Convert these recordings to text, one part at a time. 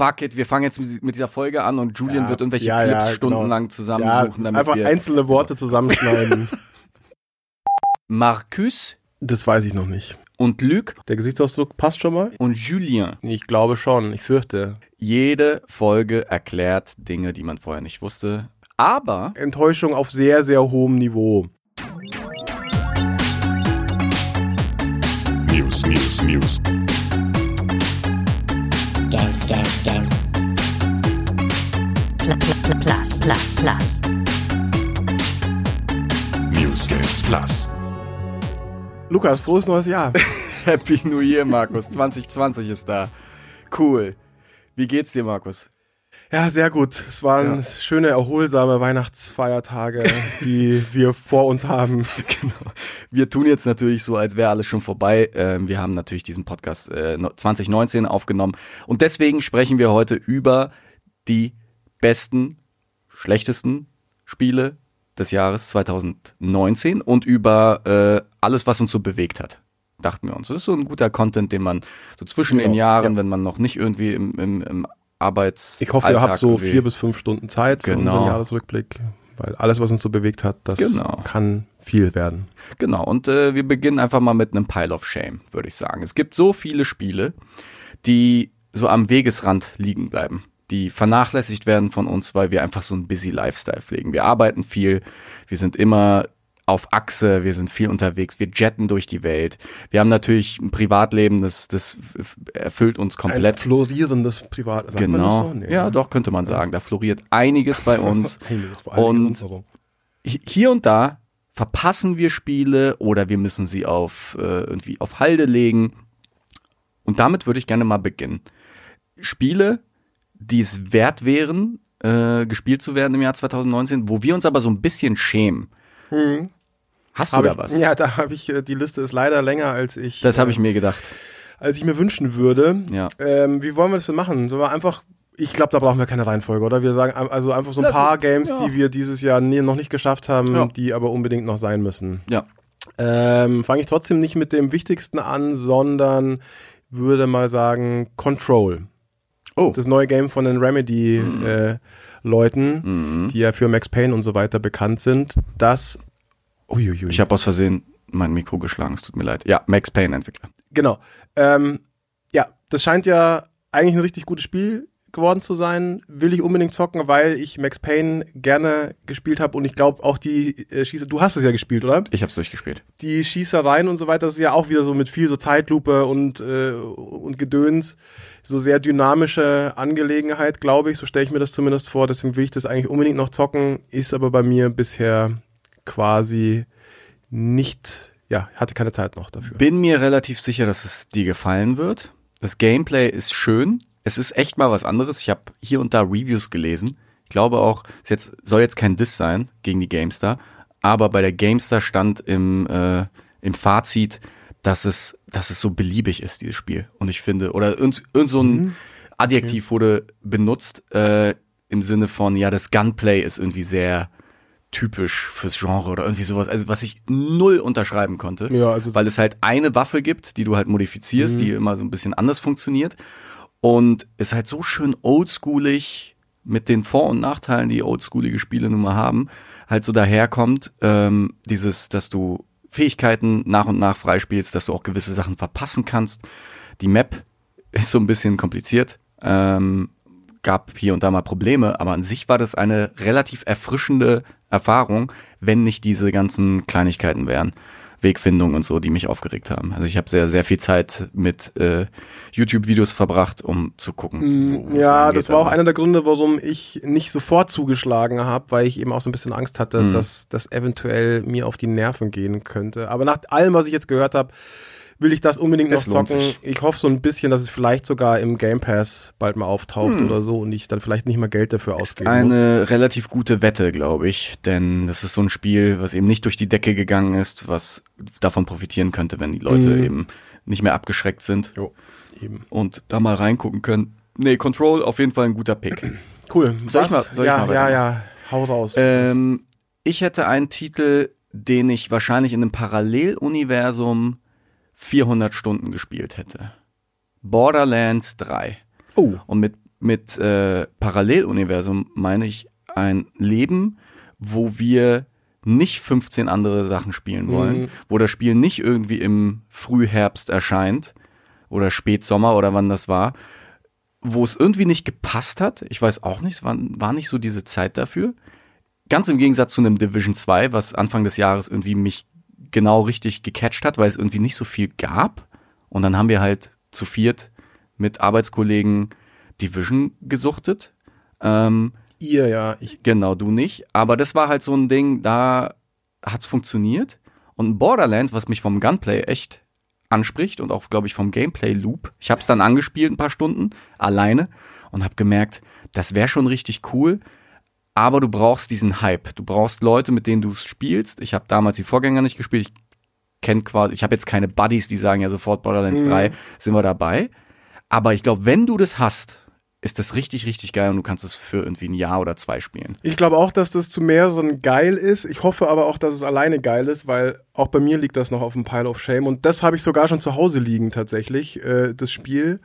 fuck it, wir fangen jetzt mit dieser Folge an und Julian Ja, wird irgendwelche ja, Clips ja, stundenlang Ja, zusammensuchen, damit einfach wir einzelne Worte zusammenschneiden. Marcus das weiß ich noch nicht. und Luc Der Gesichtsausdruck passt schon mal? und Julien. Ich glaube schon, ich fürchte. Jede Folge erklärt Dinge, die man vorher nicht wusste. Aber Enttäuschung auf sehr, sehr hohem Niveau. News, News, News. Plus, plus, plus. News Games Plus. Lukas, frohes neues Jahr. Happy New Year, Markus. 2020 ist da. Cool. Wie geht's dir, Markus? Ja, sehr gut. Es waren Ja. schöne, erholsame Weihnachtsfeiertage, die wir vor uns haben. Genau. Wir tun jetzt natürlich so, als wäre alles schon vorbei. Ähm, wir haben natürlich diesen Podcast äh, no- 2019 aufgenommen und deswegen sprechen wir heute über die besten, schlechtesten Spiele des Jahres 2019 und über äh, alles, was uns so bewegt hat. Dachten wir uns. Das ist so ein guter Content, den man so zwischen Genau, den Jahren, ja. wenn man noch nicht irgendwie im, im, im Arbeits Ich hoffe, ihr Alltag habt so vier bis fünf Stunden Zeit für Genau. unseren Jahresrückblick, weil alles, was uns so bewegt hat, das Genau. kann viel werden. Genau, und äh, wir beginnen einfach mal mit einem Pile of Shame, würde ich sagen. Es gibt so viele Spiele, die so am Wegesrand liegen bleiben, die vernachlässigt werden von uns, weil wir einfach so einen busy Lifestyle pflegen. Wir arbeiten viel, wir sind immer auf Achse, wir sind viel unterwegs, wir jetten durch die Welt. Wir haben natürlich ein Privatleben, das, das erfüllt uns Ein komplett. florierendes Privat. sagt man Genau. das so? Nee, ja, ne? doch, könnte man sagen. Da floriert einiges bei uns. Einiges, Und- hier und da verpassen wir Spiele oder wir müssen sie auf äh, irgendwie auf Halde legen. Und damit würde ich gerne mal beginnen. Spiele, die es wert wären, äh, gespielt zu werden im Jahr 2019, wo wir uns aber so ein bisschen schämen. Hast du Hab da ich, was? Ja, da habe ich, äh, die Liste ist leider länger, als ich, Das habe äh, ich mir gedacht. als ich mir wünschen würde. Ja. Ähm, wie wollen wir das denn machen? Sollen wir einfach, ich glaube, da brauchen wir keine Reihenfolge, oder? Wir sagen also einfach so ein Lass paar mal- Games, ja. die wir dieses Jahr nie, noch nicht geschafft haben, Ja. die aber unbedingt noch sein müssen. Ja. Ähm, Fange ich trotzdem nicht mit dem Wichtigsten an, sondern würde mal sagen Control. Oh. Das neue Game von den Remedy-Leuten, Mhm. die ja für Max Payne und so weiter bekannt sind. Das. Uiuiui. Ich habe aus Versehen mein Mikro geschlagen, es tut mir leid. Ja, Max Payne Entwickler. Genau. Ähm, ja, das scheint ja eigentlich ein richtig gutes Spiel geworden zu sein. Will ich unbedingt zocken, weil ich Max Payne gerne gespielt habe und ich glaube auch die äh, Schieße. Du hast es ja gespielt, oder? Ich habe es durchgespielt. Die Schießereien und so weiter, das ist ja auch wieder so mit viel so Zeitlupe und, äh, und Gedöns. So sehr dynamische Angelegenheit, glaube ich. So stelle ich mir das zumindest vor. Deswegen will ich das eigentlich unbedingt noch zocken. Ist aber bei mir bisher quasi nicht, ja, hatte keine Zeit noch dafür. Bin mir relativ sicher, dass es dir gefallen wird. Das Gameplay ist schön. Es ist echt mal was anderes. Ich habe hier und da Reviews gelesen. Ich glaube auch, es jetzt, soll jetzt kein Diss sein gegen die GameStar, aber bei der GameStar stand im, äh, im Fazit, dass es, dass es so beliebig ist, dieses Spiel. Und ich finde, oder irgend, irgend so ein Adjektiv wurde benutzt äh, im Sinne von, ja, das Gunplay ist irgendwie sehr typisch fürs Genre oder irgendwie sowas, also was ich null unterschreiben konnte Ja, also weil es halt eine Waffe gibt, die du halt modifizierst, die immer so ein bisschen anders funktioniert und ist halt so schön oldschoolig mit den Vor- und Nachteilen, die oldschoolige Spiele nun mal haben, halt so daherkommt, ähm, dieses, dass du Fähigkeiten nach und nach freispielst, dass du auch gewisse Sachen verpassen kannst. Die Map ist so ein bisschen kompliziert, ähm, gab hier und da mal Probleme, aber an sich war das eine relativ erfrischende Erfahrung, wenn nicht diese ganzen Kleinigkeiten wären. Wegfindung und so, die mich aufgeregt haben. Also ich habe sehr, sehr viel Zeit mit äh, YouTube-Videos verbracht, um zu gucken. wo- wo Ja, das war auch einer der Gründe, warum ich nicht sofort zugeschlagen habe, weil ich eben auch so ein bisschen Angst hatte, Mhm. dass das eventuell mir auf die Nerven gehen könnte. Aber nach allem, was ich jetzt gehört habe, will ich das unbedingt noch zocken. Ich hoffe so ein bisschen, dass es vielleicht sogar im Game Pass bald mal auftaucht Hm. oder so und ich dann vielleicht nicht mal Geld dafür ist ausgeben muss. eine relativ gute Wette, glaube ich, denn das ist so ein Spiel, was eben nicht durch die Decke gegangen ist, was davon profitieren könnte, wenn die Leute Mhm. eben nicht mehr abgeschreckt sind Jo, eben. und da mal reingucken können. Nee, Control auf jeden Fall ein guter Pick. Cool. Soll ich Was? mal- soll ich ja, mal ja, ja. Hau raus. Ähm, ich hätte einen Titel, den ich wahrscheinlich in einem Paralleluniversum 400 Stunden gespielt hätte. Borderlands 3. oh. Und mit mit äh, Paralleluniversum meine ich ein Leben, wo wir nicht 15 andere Sachen spielen wollen, Mhm. wo das Spiel nicht irgendwie im Frühherbst erscheint oder Spätsommer oder wann das war, wo es irgendwie nicht gepasst hat. Ich weiß auch nicht, es war, war nicht so diese Zeit dafür. Ganz im Gegensatz zu einem Division 2, was Anfang des Jahres irgendwie mich genau richtig gecatcht hat, weil es irgendwie nicht so viel gab. Und dann haben wir halt zu viert mit Arbeitskollegen Division gesuchtet. Ähm, Ihr, ja. Ich, Genau, du nicht. Aber das war halt so ein Ding, da hat's funktioniert. Und Borderlands, was mich vom Gunplay echt anspricht und auch, glaube ich, vom Gameplay-Loop. Ich habe es dann angespielt ein paar Stunden alleine und habe gemerkt, das wäre schon richtig cool. Aber du brauchst diesen Hype. Du brauchst Leute, mit denen du es spielst. Ich habe damals die Vorgänger nicht gespielt. Ich kenne quasi, ich habe jetzt keine Buddies, die sagen ja sofort Borderlands 3 sind wir dabei. Aber ich glaube, wenn du das hast, ist das richtig, richtig geil und du kannst es für irgendwie ein Jahr oder zwei spielen. ich glaube auch, dass das zu mehreren geil ist. Ich hoffe aber auch, dass es alleine geil ist, weil auch bei mir liegt das noch auf dem Pile of Shame. Und das habe ich sogar schon zu Hause liegen, tatsächlich, äh, das Spiel.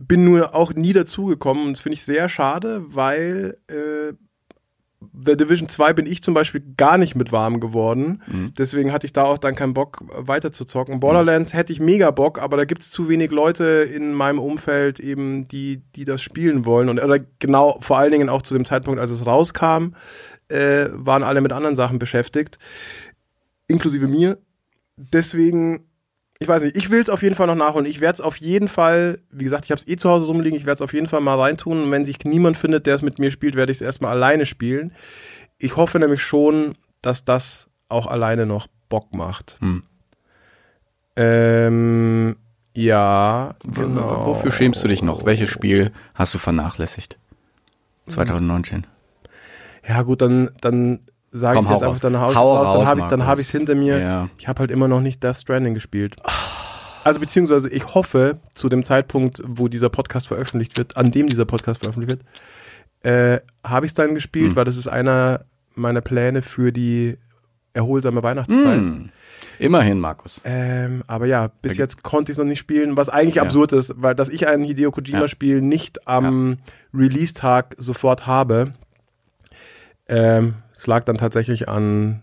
Bin nur auch nie dazugekommen und das finde ich sehr schade, weil äh, The Division 2 bin ich zum Beispiel gar nicht mit warm geworden. Deswegen hatte ich da auch dann keinen Bock weiter zu zocken. Borderlands hätte ich mega Bock, aber da gibt es zu wenig Leute in meinem Umfeld eben, die, die das spielen wollen. Und oder genau, vor allen Dingen auch zu dem Zeitpunkt, als es rauskam, äh, waren alle mit anderen Sachen beschäftigt. Inklusive mir. Deswegen, ich weiß nicht, ich will es auf jeden Fall noch nachholen. Ich werde es auf jeden Fall, wie gesagt, ich habe es eh zu Hause rumliegen, ich werde es auf jeden Fall mal reintun. Und wenn sich niemand findet, der es mit mir spielt, werde ich es erstmal alleine spielen. Ich hoffe nämlich schon, dass das auch alleine noch Bock macht. Hm. Ähm, ja, genau. Wofür schämst du dich noch? Welches Spiel hast du vernachlässigt? 2019. Ja, gut, dann, dann sage ich jetzt einfach raus. dann Hau raus, dann habe ich dann habe ich es hinter mir. Ja. Ich habe halt immer noch nicht Death Stranding gespielt. Also beziehungsweise ich hoffe zu dem Zeitpunkt, wo dieser Podcast veröffentlicht wird, an dem dieser Podcast veröffentlicht wird, äh, habe ich es dann gespielt, Hm. weil das ist einer meiner Pläne für die erholsame Weihnachtszeit. Hm. Immerhin, Markus. Ähm, aber ja, bis Da jetzt konnte ich es noch nicht spielen, was eigentlich Ja. absurd ist, weil dass ich ein Hideo Kojima-Spiel nicht am Release-Tag sofort habe. Ähm, es lag dann tatsächlich an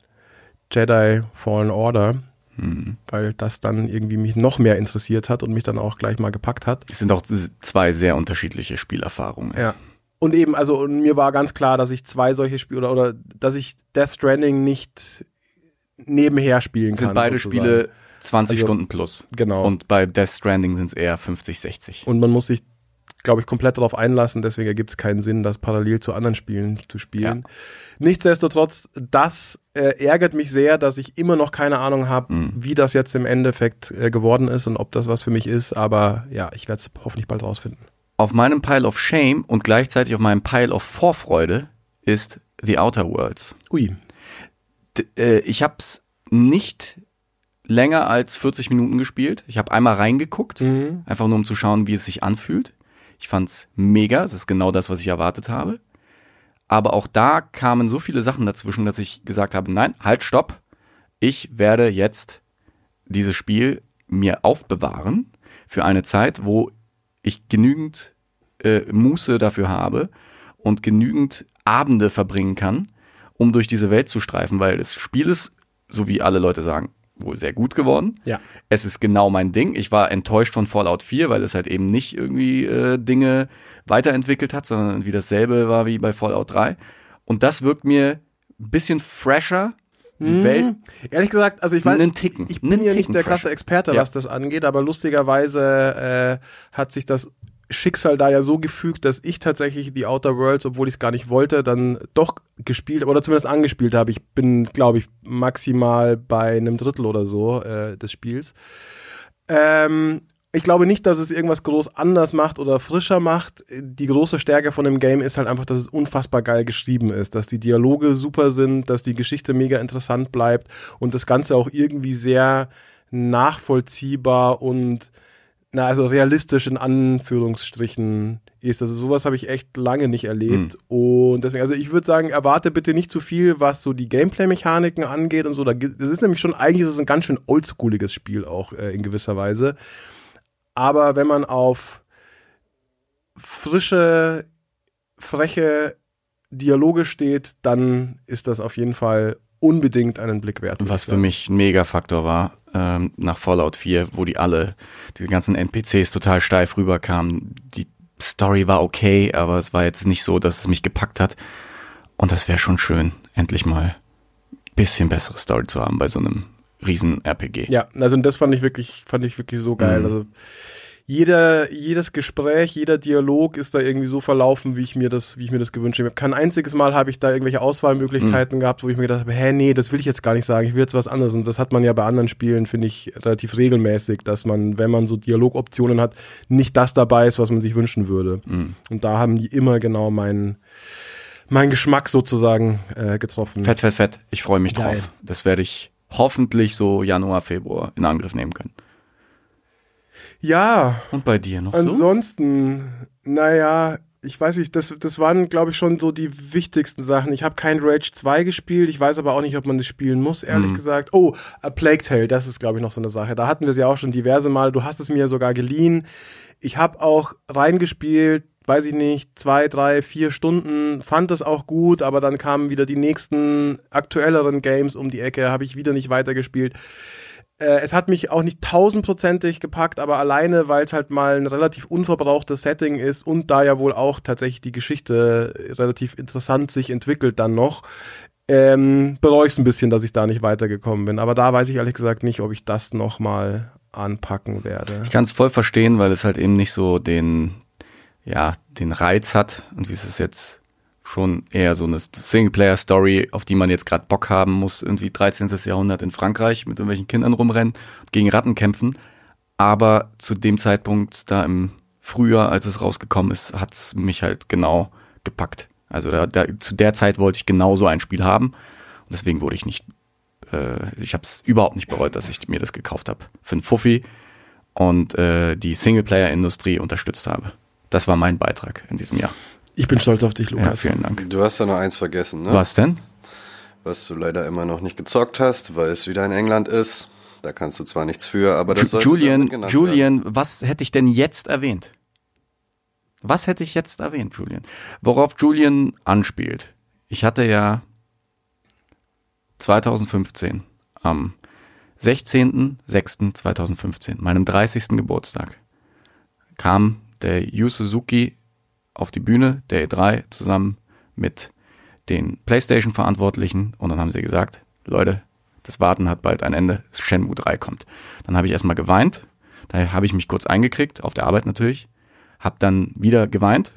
Jedi Fallen Order, Hm. weil das dann irgendwie mich noch mehr interessiert hat und mich dann auch gleich mal gepackt hat. Es sind auch zwei sehr unterschiedliche Spielerfahrungen. Ja. Und eben, also und mir war ganz klar, dass ich zwei solche Spiele oder, oder dass ich Death Stranding nicht nebenher spielen Es sind kann. beide sozusagen. Spiele 20 Also, Stunden plus. Genau. Und bei Death Stranding sind es eher 50, 60. Und man muss sich, glaube ich, komplett darauf einlassen. Deswegen ergibt es keinen Sinn, das parallel zu anderen Spielen zu spielen. Nichtsdestotrotz, das äh, ärgert mich sehr, dass ich immer noch keine Ahnung habe, Mhm. wie das jetzt im Endeffekt äh, geworden ist und ob das was für mich ist. Aber ja, ich werde es hoffentlich bald rausfinden. Auf meinem Pile of Shame und gleichzeitig auf meinem Pile of Vorfreude ist The Outer Worlds. Ui. D äh, ich habe es nicht länger als 40 Minuten gespielt. Ich habe einmal reingeguckt, Mhm. einfach nur um zu schauen, wie es sich anfühlt. Ich fand's mega, es ist genau das, was ich erwartet habe. Aber auch da kamen so viele Sachen dazwischen, dass ich gesagt habe, nein, halt, stopp. Ich werde jetzt dieses Spiel mir aufbewahren für eine Zeit, wo ich genügend äh, Muße dafür habe und genügend Abende verbringen kann, um durch diese Welt zu streifen, weil das Spiel ist, so wie alle Leute sagen, wohl sehr gut geworden. Ja. Es ist genau mein Ding. Ich war enttäuscht von Fallout 4, weil es halt eben nicht irgendwie äh, Dinge weiterentwickelt hat, sondern irgendwie dasselbe war wie bei Fallout 3. Und das wirkt mir ein bisschen fresher. Die Mhm. Welt. Ehrlich gesagt, also ich weiß, ich bin ja nicht der krasse Experte, Ja. was das angeht, aber lustigerweise äh, hat sich das Schicksal da ja so gefügt, dass ich tatsächlich die Outer Worlds, obwohl ich es gar nicht wollte, dann doch gespielt oder zumindest angespielt habe. Ich bin, glaube ich, maximal bei einem Drittel oder so äh, des Spiels. Ähm, ich glaube nicht, dass es irgendwas groß anders macht oder frischer macht. Die große Stärke von dem Game ist halt einfach, dass es unfassbar geil geschrieben ist, dass die Dialoge super sind, dass die Geschichte mega interessant bleibt und das Ganze auch irgendwie sehr nachvollziehbar und na, also realistisch in Anführungsstrichen ist. Also sowas habe ich echt lange nicht erlebt. Und deswegen, also ich würde sagen, erwarte bitte nicht zu viel, was so die Gameplay-Mechaniken angeht und so. Das ist nämlich schon, eigentlich ist es ein ganz schön oldschooliges Spiel auch äh, in gewisser Weise. Aber wenn man auf frische, freche Dialoge steht, dann ist das auf jeden Fall unbedingt einen Blick wert. Was für mich ein Mega-Faktor war, ähm, nach Fallout 4, wo die alle, die ganzen NPCs total steif rüberkamen. Die Story war okay, aber es war jetzt nicht so, dass es mich gepackt hat. Und das wäre schon schön, endlich mal ein bisschen bessere Story zu haben bei so einem riesen RPG. Ja, also das fand ich wirklich, fand ich wirklich so geil. Mhm. Also jeder, jedes Gespräch, jeder Dialog ist da irgendwie so verlaufen, wie ich mir das, wie ich mir das gewünscht habe. Kein einziges Mal habe ich da irgendwelche Auswahlmöglichkeiten gehabt, wo ich mir gedacht habe, hä, nee, das will ich jetzt gar nicht sagen, ich will jetzt was anderes. Und das hat man ja bei anderen Spielen, finde ich, relativ regelmäßig, dass man, wenn man so Dialogoptionen hat, nicht das dabei ist, was man sich wünschen würde. Mhm. Und da haben die immer genau meinen, meinen Geschmack sozusagen äh, getroffen. Fett, fett, fett. Ich freue mich Geil. drauf. Das werde ich hoffentlich so Januar, Februar in Angriff nehmen können. Ja, Und bei dir noch so? Ansonsten, naja, ich weiß nicht, das, das waren, glaube ich, schon so die wichtigsten Sachen. Ich habe kein Rage 2 gespielt, ich weiß aber auch nicht, ob man das spielen muss, ehrlich Mhm. gesagt. Oh, A Plague Tale, das ist, glaube ich, noch so eine Sache. Da hatten wir es ja auch schon diverse Mal. Du hast es mir sogar geliehen. Ich habe auch reingespielt, weiß ich nicht, zwei, drei, vier Stunden, fand das auch gut, aber dann kamen wieder die nächsten aktuelleren Games um die Ecke, habe ich wieder nicht weitergespielt. Äh, es hat mich auch nicht tausendprozentig gepackt, aber alleine, weil es halt mal ein relativ unverbrauchtes Setting ist und da ja wohl auch tatsächlich die Geschichte relativ interessant sich entwickelt dann noch, ähm, bereue ich es ein bisschen, dass ich da nicht weitergekommen bin. Aber da weiß ich ehrlich gesagt nicht, ob ich das nochmal anpacken werde. Ich kann es voll verstehen, weil es halt eben nicht so den, ja, den Reiz hat und wie es ist jetzt schon eher so eine Singleplayer-Story, auf die man jetzt gerade Bock haben muss, irgendwie 13. Jahrhundert in Frankreich mit irgendwelchen Kindern rumrennen, gegen Ratten kämpfen. Aber zu dem Zeitpunkt, da im Frühjahr, als es rausgekommen ist, hat es mich halt genau gepackt. Also da, da, zu der Zeit wollte ich genau so ein Spiel haben. Und deswegen wurde ich nicht, äh, ich habe es überhaupt nicht bereut, dass ich mir das gekauft habe. Für einen Fuffi und äh, die Singleplayer-Industrie unterstützt habe. Das war mein Beitrag in diesem Jahr. Ich bin stolz auf dich, Ja, Lukas. vielen Dank. Du hast da noch eins vergessen, ne? Was denn? Was du leider immer noch nicht gezockt hast, weil es wieder in England ist. Da kannst du zwar nichts für, aber das Ju- sollte Julian, genannt werden. Julian, was hätte ich denn jetzt erwähnt? Was hätte ich jetzt erwähnt, Julian? Worauf Julian anspielt. Ich hatte ja 2015 am 16.06.2015, meinem 30. Geburtstag, kam der Yu Suzuki auf die Bühne der E3 zusammen mit den PlayStation-Verantwortlichen und dann haben sie gesagt, Leute, das Warten hat bald ein Ende, Shenmue 3 kommt. Dann habe ich erstmal geweint, da habe ich mich kurz eingekriegt, auf der Arbeit natürlich, habe dann wieder geweint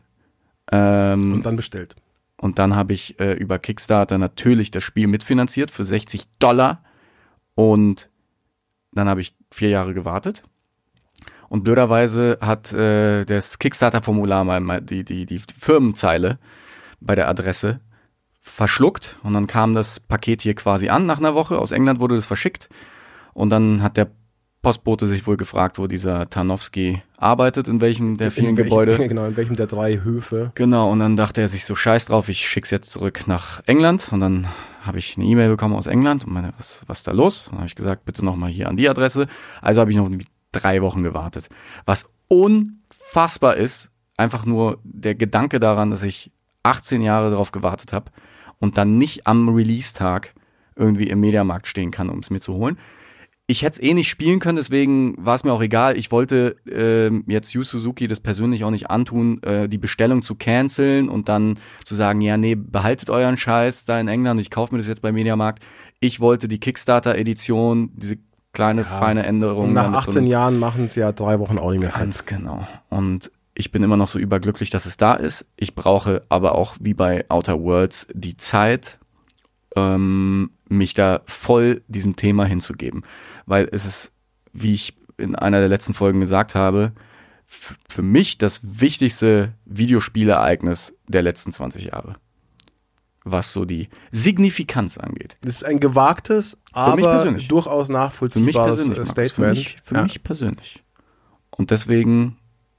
ähm, Und dann bestellt. und dann habe ich äh, über Kickstarter natürlich das Spiel mitfinanziert für 60 Dollar. Und dann habe ich vier Jahre gewartet. Und blöderweise hat äh, das Kickstarter-Formular mal, die, die, die Firmenzeile bei der Adresse verschluckt. Und dann kam das Paket hier quasi an nach einer Woche. Aus England wurde das verschickt. Und dann hat der Postbote sich wohl gefragt, wo dieser Tarnowski arbeitet, in welchem der vielen in welchem, Gebäude. Genau, in welchem der drei Höfe. Genau, und dann dachte er sich so scheiß drauf, ich schick's jetzt zurück nach England. Und dann habe ich eine E-Mail bekommen aus England und meine, was, was ist da los? Und dann habe ich gesagt, bitte nochmal hier an die Adresse. Also habe ich noch drei Wochen gewartet. Was unfassbar ist, einfach nur der Gedanke daran, dass ich 18 Jahre darauf gewartet habe und dann nicht am Release-Tag irgendwie im Mediamarkt stehen kann, um es mir zu holen. Ich hätte es eh nicht spielen können, deswegen war es mir auch egal. Ich wollte ähm, jetzt Yu Suzuki das persönlich auch nicht antun, äh, die Bestellung zu canceln und dann zu sagen, ja, nee, behaltet euren Scheiß da in England, ich kaufe mir das jetzt bei Mediamarkt. Ich wollte die Kickstarter-Edition, diese kleine, feine Änderung. Und nach da mit so 18 einem- Jahren machen es ja drei Wochen auch nicht mehr fett. Ganz genau. Und ich bin immer noch so überglücklich, dass es da ist. Ich brauche aber auch, wie bei Outer Worlds, die Zeit, ähm, mich da voll diesem Thema hinzugeben. Weil es ist, wie ich in einer der letzten Folgen gesagt habe, für mich das wichtigste Videospielereignis der letzten 20 Jahre. Was so die Signifikanz angeht. Das ist ein gewagtes, aber durchaus Für mich nachvollziehbares Für Statement. mich, für Ja. mich persönlich. Und deswegen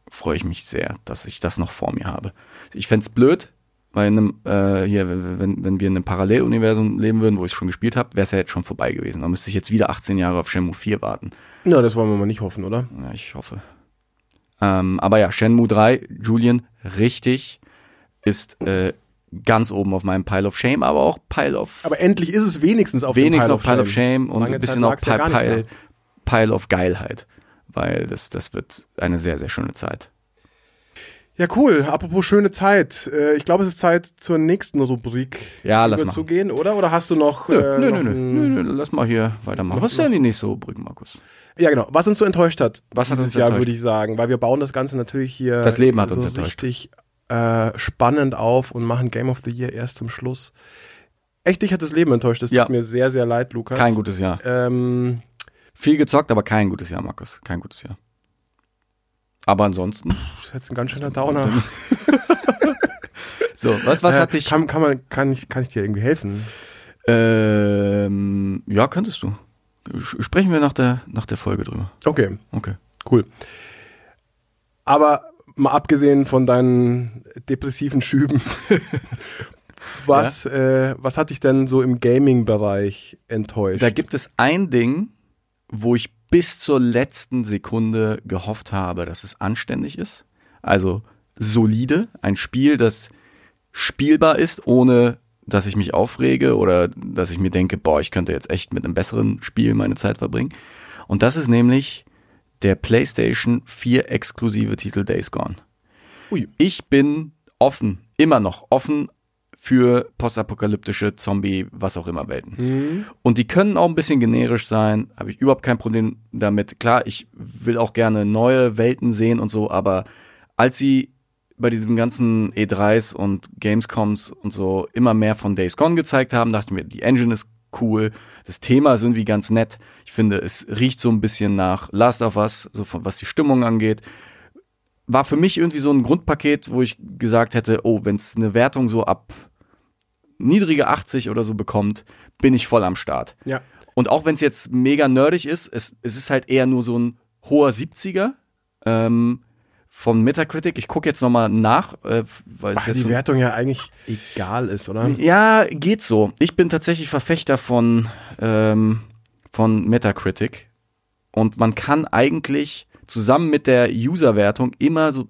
freue ich mich sehr, dass ich das noch vor mir habe. Ich fänd's blöd, weil in einem, äh, hier, wenn, wenn wir in einem Paralleluniversum leben würden, wo ich schon gespielt habe, wäre es ja jetzt schon vorbei gewesen. Dann müsste ich jetzt wieder 18 Jahre auf Shenmue 4 warten. Na, das wollen wir mal nicht hoffen, oder? Ja, ich hoffe. Ähm, aber ja, Shenmue 3, Julian, richtig, ist äh, ganz oben auf meinem Pile of Shame, aber auch Pile of Aber endlich ist es wenigstens auf wenigstens Pile auf Pile of Shame und Lange ein bisschen auch lag's ja Pile, Pile, Pile of Geilheit, weil das, das wird eine sehr, sehr schöne Zeit. Ja, cool. Apropos schöne Zeit. Äh, ich glaube, es ist Zeit zur nächsten Rubrik Ja, lass mal. überzugehen, oder? Oder hast du noch. Nö, äh, nö, noch nö, nö, nö, lass mal hier weitermachen. Was ist denn die nächste Rubrik, Markus? Ja, genau. Was uns so enttäuscht hat. Was hat uns Jahr, enttäuscht? würde ich sagen. Weil wir bauen das Ganze natürlich hier. Das Leben hat so uns enttäuscht. richtig äh, spannend auf und machen Game of the Year erst zum Schluss. Echt, dich hat das Leben enttäuscht. Das Ja. tut mir sehr, sehr leid, Lukas. Kein gutes Jahr. Ähm, Viel gezockt, aber kein gutes Jahr, Markus. Kein gutes Jahr. Aber ansonsten. das ist jetzt ein ganz schöner Downer. So, was, was Äh, hat dich. Kann, kann, man, kann, ich, kann ich dir irgendwie helfen? Ähm, ja, könntest du. Sprechen wir nach der, nach der Folge drüber. Okay, Okay. cool. Aber mal abgesehen von deinen depressiven Schüben, was, äh, was hat dich denn so im Gaming-Bereich enttäuscht? Da gibt es ein Ding, wo ich bis zur letzten Sekunde gehofft habe, dass es anständig ist. Also solide, ein Spiel, das spielbar ist, ohne dass ich mich aufrege oder dass ich mir denke, boah, ich könnte jetzt echt mit einem besseren Spiel meine Zeit verbringen. Und das ist nämlich der PlayStation 4 exklusive Titel Days Gone. Ui. Ich bin offen, immer noch offen für postapokalyptische Zombie, was auch immer Welten. Hm? Und die können auch ein bisschen generisch sein, habe ich überhaupt kein Problem damit. Klar, ich will auch gerne neue Welten sehen und so, aber als sie bei diesen ganzen E3s und Gamescoms und so immer mehr von Days Gone gezeigt haben, dachte ich mir, die Engine ist cool, das Thema ist irgendwie ganz nett. Ich finde, es riecht so ein bisschen nach Last of Us, so von, was die Stimmung angeht. War für mich irgendwie so ein Grundpaket, wo ich gesagt hätte, oh, wenn es eine Wertung so ab niedrige 80 oder so bekommt, bin ich voll am Start. Ja. Und auch wenn es jetzt mega nerdig ist, es, es ist halt eher nur so ein hoher 70er ähm, von Metacritic. Ich gucke jetzt nochmal nach, äh, weil Ach, die so, Wertung ja eigentlich egal ist, oder? ja, geht so. Ich bin tatsächlich Verfechter von, ähm, von Metacritic. Und man kann eigentlich zusammen mit der User-Wertung immer so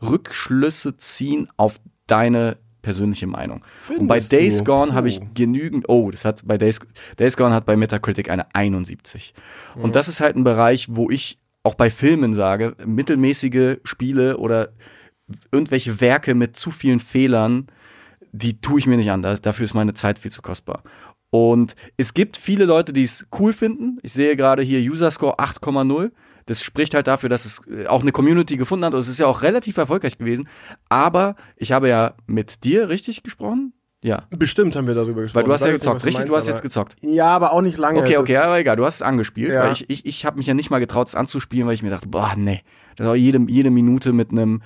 Rückschlüsse ziehen auf deine persönliche Meinung. Und bei Findest Days du? Gone habe ich genügend, oh, das hat bei Days, Days Gone hat bei Metacritic eine 71. Und das ist halt ein Bereich, wo ich auch bei Filmen sage, mittelmäßige Spiele oder irgendwelche Werke mit zu vielen Fehlern, die tue ich mir nicht an. Da- Dafür ist meine Zeit viel zu kostbar. Und es gibt viele Leute, die es cool finden. Ich sehe gerade hier User Score 8,0. Das spricht halt dafür, dass es äh, auch eine Community gefunden hat. Und es ist ja auch relativ erfolgreich gewesen. Aber ich habe ja mit dir richtig gesprochen. Ja. Bestimmt haben wir darüber gesprochen. Weil du hast ja nicht, gezockt, was richtig? Du hast meinst, jetzt gezockt. Ja, aber auch nicht lange. Okay, okay, aber egal, du hast es angespielt, Ja. weil ich, ich, ich habe mich ja nicht mal getraut, es anzuspielen, weil ich mir dachte, boah, nee, das auch jede, jede Minute mit einem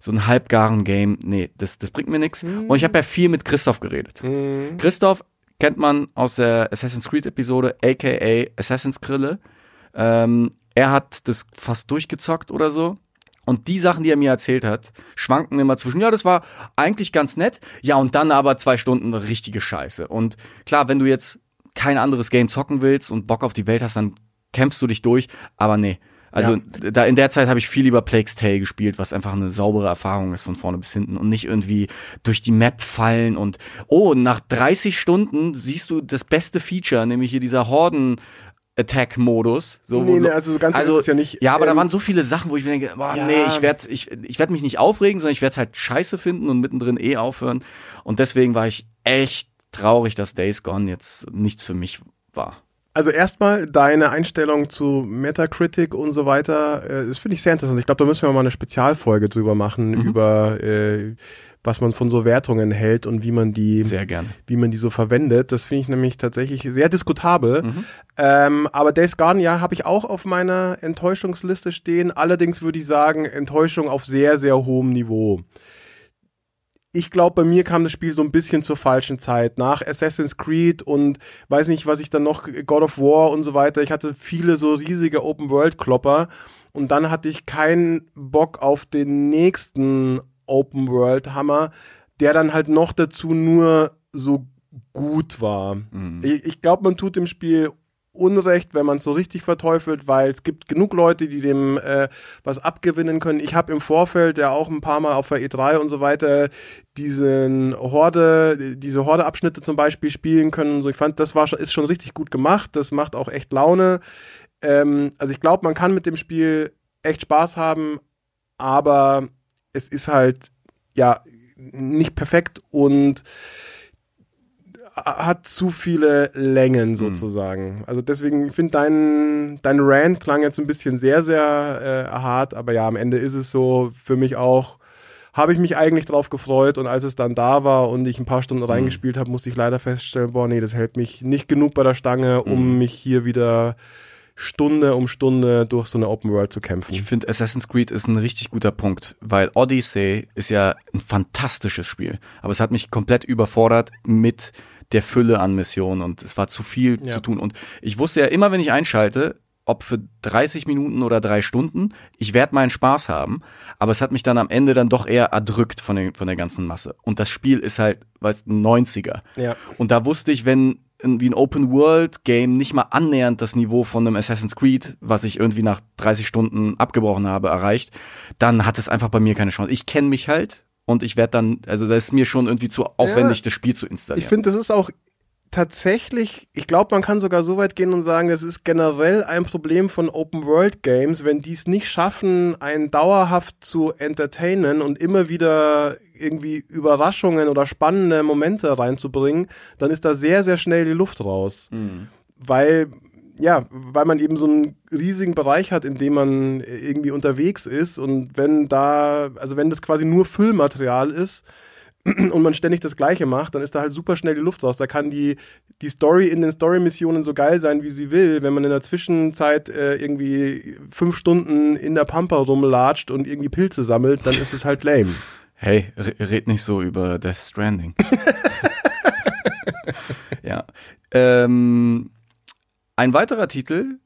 so einem halbgaren Game, nee, das, das bringt mir nichts. Und ich habe ja viel mit Christoph geredet. Mhm. Christoph kennt man aus der Assassin's Creed Episode, aka Assassin's Grille. Ähm, er hat das fast durchgezockt oder so. Und die Sachen, die er mir erzählt hat, schwanken immer zwischen, ja, das war eigentlich ganz nett, ja, und dann aber zwei Stunden richtige Scheiße. Und klar, wenn du jetzt kein anderes Game zocken willst und Bock auf die Welt hast, dann kämpfst du dich durch, aber nee. Also da in der Zeit habe ich viel lieber Plague's Tale gespielt, was einfach eine saubere Erfahrung ist von vorne bis hinten und nicht irgendwie durch die Map fallen und oh, nach 30 Stunden siehst du das beste Feature, nämlich hier dieser Horden Attack-Modus. So, Nee, nee, also ganz ehrlich, ist ja nicht, Ja, aber da ähm, waren so viele Sachen, wo ich mir denke, boah, Ja. nee, ich werde ich, ich werd mich nicht aufregen, sondern ich werde es halt scheiße finden und mittendrin eh aufhören. Und deswegen war ich echt traurig, dass Days Gone jetzt nichts für mich war. Also erstmal deine Einstellung zu Metacritic und so weiter, äh, das finde ich sehr interessant. Ich glaube, da müssen wir mal eine Spezialfolge drüber machen, Mhm. über äh, was man von so Wertungen hält und wie man die, wie man die so verwendet. Das finde ich nämlich tatsächlich sehr diskutabel. Mhm. Ähm, aber Days Gone, ja, habe ich auch auf meiner Enttäuschungsliste stehen. Allerdings würde ich sagen, Enttäuschung auf sehr, sehr hohem Niveau. Ich glaube, bei mir kam das Spiel so ein bisschen zur falschen Zeit. Nach Assassin's Creed und weiß nicht, was ich dann noch, God of War und so weiter. Ich hatte viele so riesige Open-World-Klopper und dann hatte ich keinen Bock auf den nächsten Open-World-Hammer, der dann halt noch dazu nur so gut war. Ich, ich glaube, man tut dem Spiel Unrecht, wenn man es so richtig verteufelt, weil es gibt genug Leute, die dem äh, was abgewinnen können. Ich habe im Vorfeld ja auch ein paar Mal auf der E3 und so weiter diesen Horde, diese Horde-Abschnitte zum Beispiel spielen können. So, ich fand, das war schon, ist schon richtig gut gemacht. Das macht auch echt Laune. Ähm, also ich glaube, man kann mit dem Spiel echt Spaß haben, aber es ist halt ja nicht perfekt und hat zu viele Längen sozusagen. Also deswegen, ich finde dein, dein Rant klang jetzt ein bisschen sehr, sehr äh, hart, aber ja, am Ende ist es so. Für mich auch, habe ich mich eigentlich drauf gefreut und als es dann da war und ich ein paar Stunden reingespielt habe, musste ich leider feststellen, boah, nee, das hält mich nicht genug bei der Stange, um mich hier wieder Stunde um Stunde durch so eine Open World zu kämpfen. Ich finde, Assassin's Creed ist ein richtig guter Punkt, weil Odyssey ist ja ein fantastisches Spiel. Aber es hat mich komplett überfordert mit der Fülle an Missionen und es war zu viel Ja. zu tun. Und ich wusste ja immer, wenn ich einschalte, ob für 30 Minuten oder drei Stunden, ich werde meinen Spaß haben. Aber es hat mich dann am Ende dann doch eher erdrückt von, den, von der ganzen Masse. Und das Spiel ist halt, weißt ein 90er. Ja. Und da wusste ich, wenn irgendwie ein Open-World-Game nicht mal annähernd das Niveau von einem Assassin's Creed, was ich irgendwie nach 30 Stunden abgebrochen habe, erreicht, dann hat es einfach bei mir keine Chance. Ich kenne mich halt und ich werde dann, also da ist mir schon irgendwie zu aufwendig, das Spiel zu installieren. Ich finde, das ist auch tatsächlich, ich glaube, man kann sogar so weit gehen und sagen, das ist generell ein Problem von Open World Games, wenn die es nicht schaffen, einen dauerhaft zu entertainen und immer wieder irgendwie Überraschungen oder spannende Momente reinzubringen, dann ist da sehr, sehr schnell die Luft raus. Weil, ja, weil man eben so einen riesigen Bereich hat, in dem man irgendwie unterwegs ist und wenn da, also wenn das quasi nur Füllmaterial ist, und man ständig das Gleiche macht, dann ist da halt super schnell die Luft raus. Da kann die, die Story in den Story-Missionen so geil sein, wie sie will. Wenn man in der Zwischenzeit äh, irgendwie fünf Stunden in der Pampa rumlatscht und irgendwie Pilze sammelt, dann ist es halt lame. Hey, re- red nicht so über Death Stranding. ja. Ähm, ein weiterer Titel,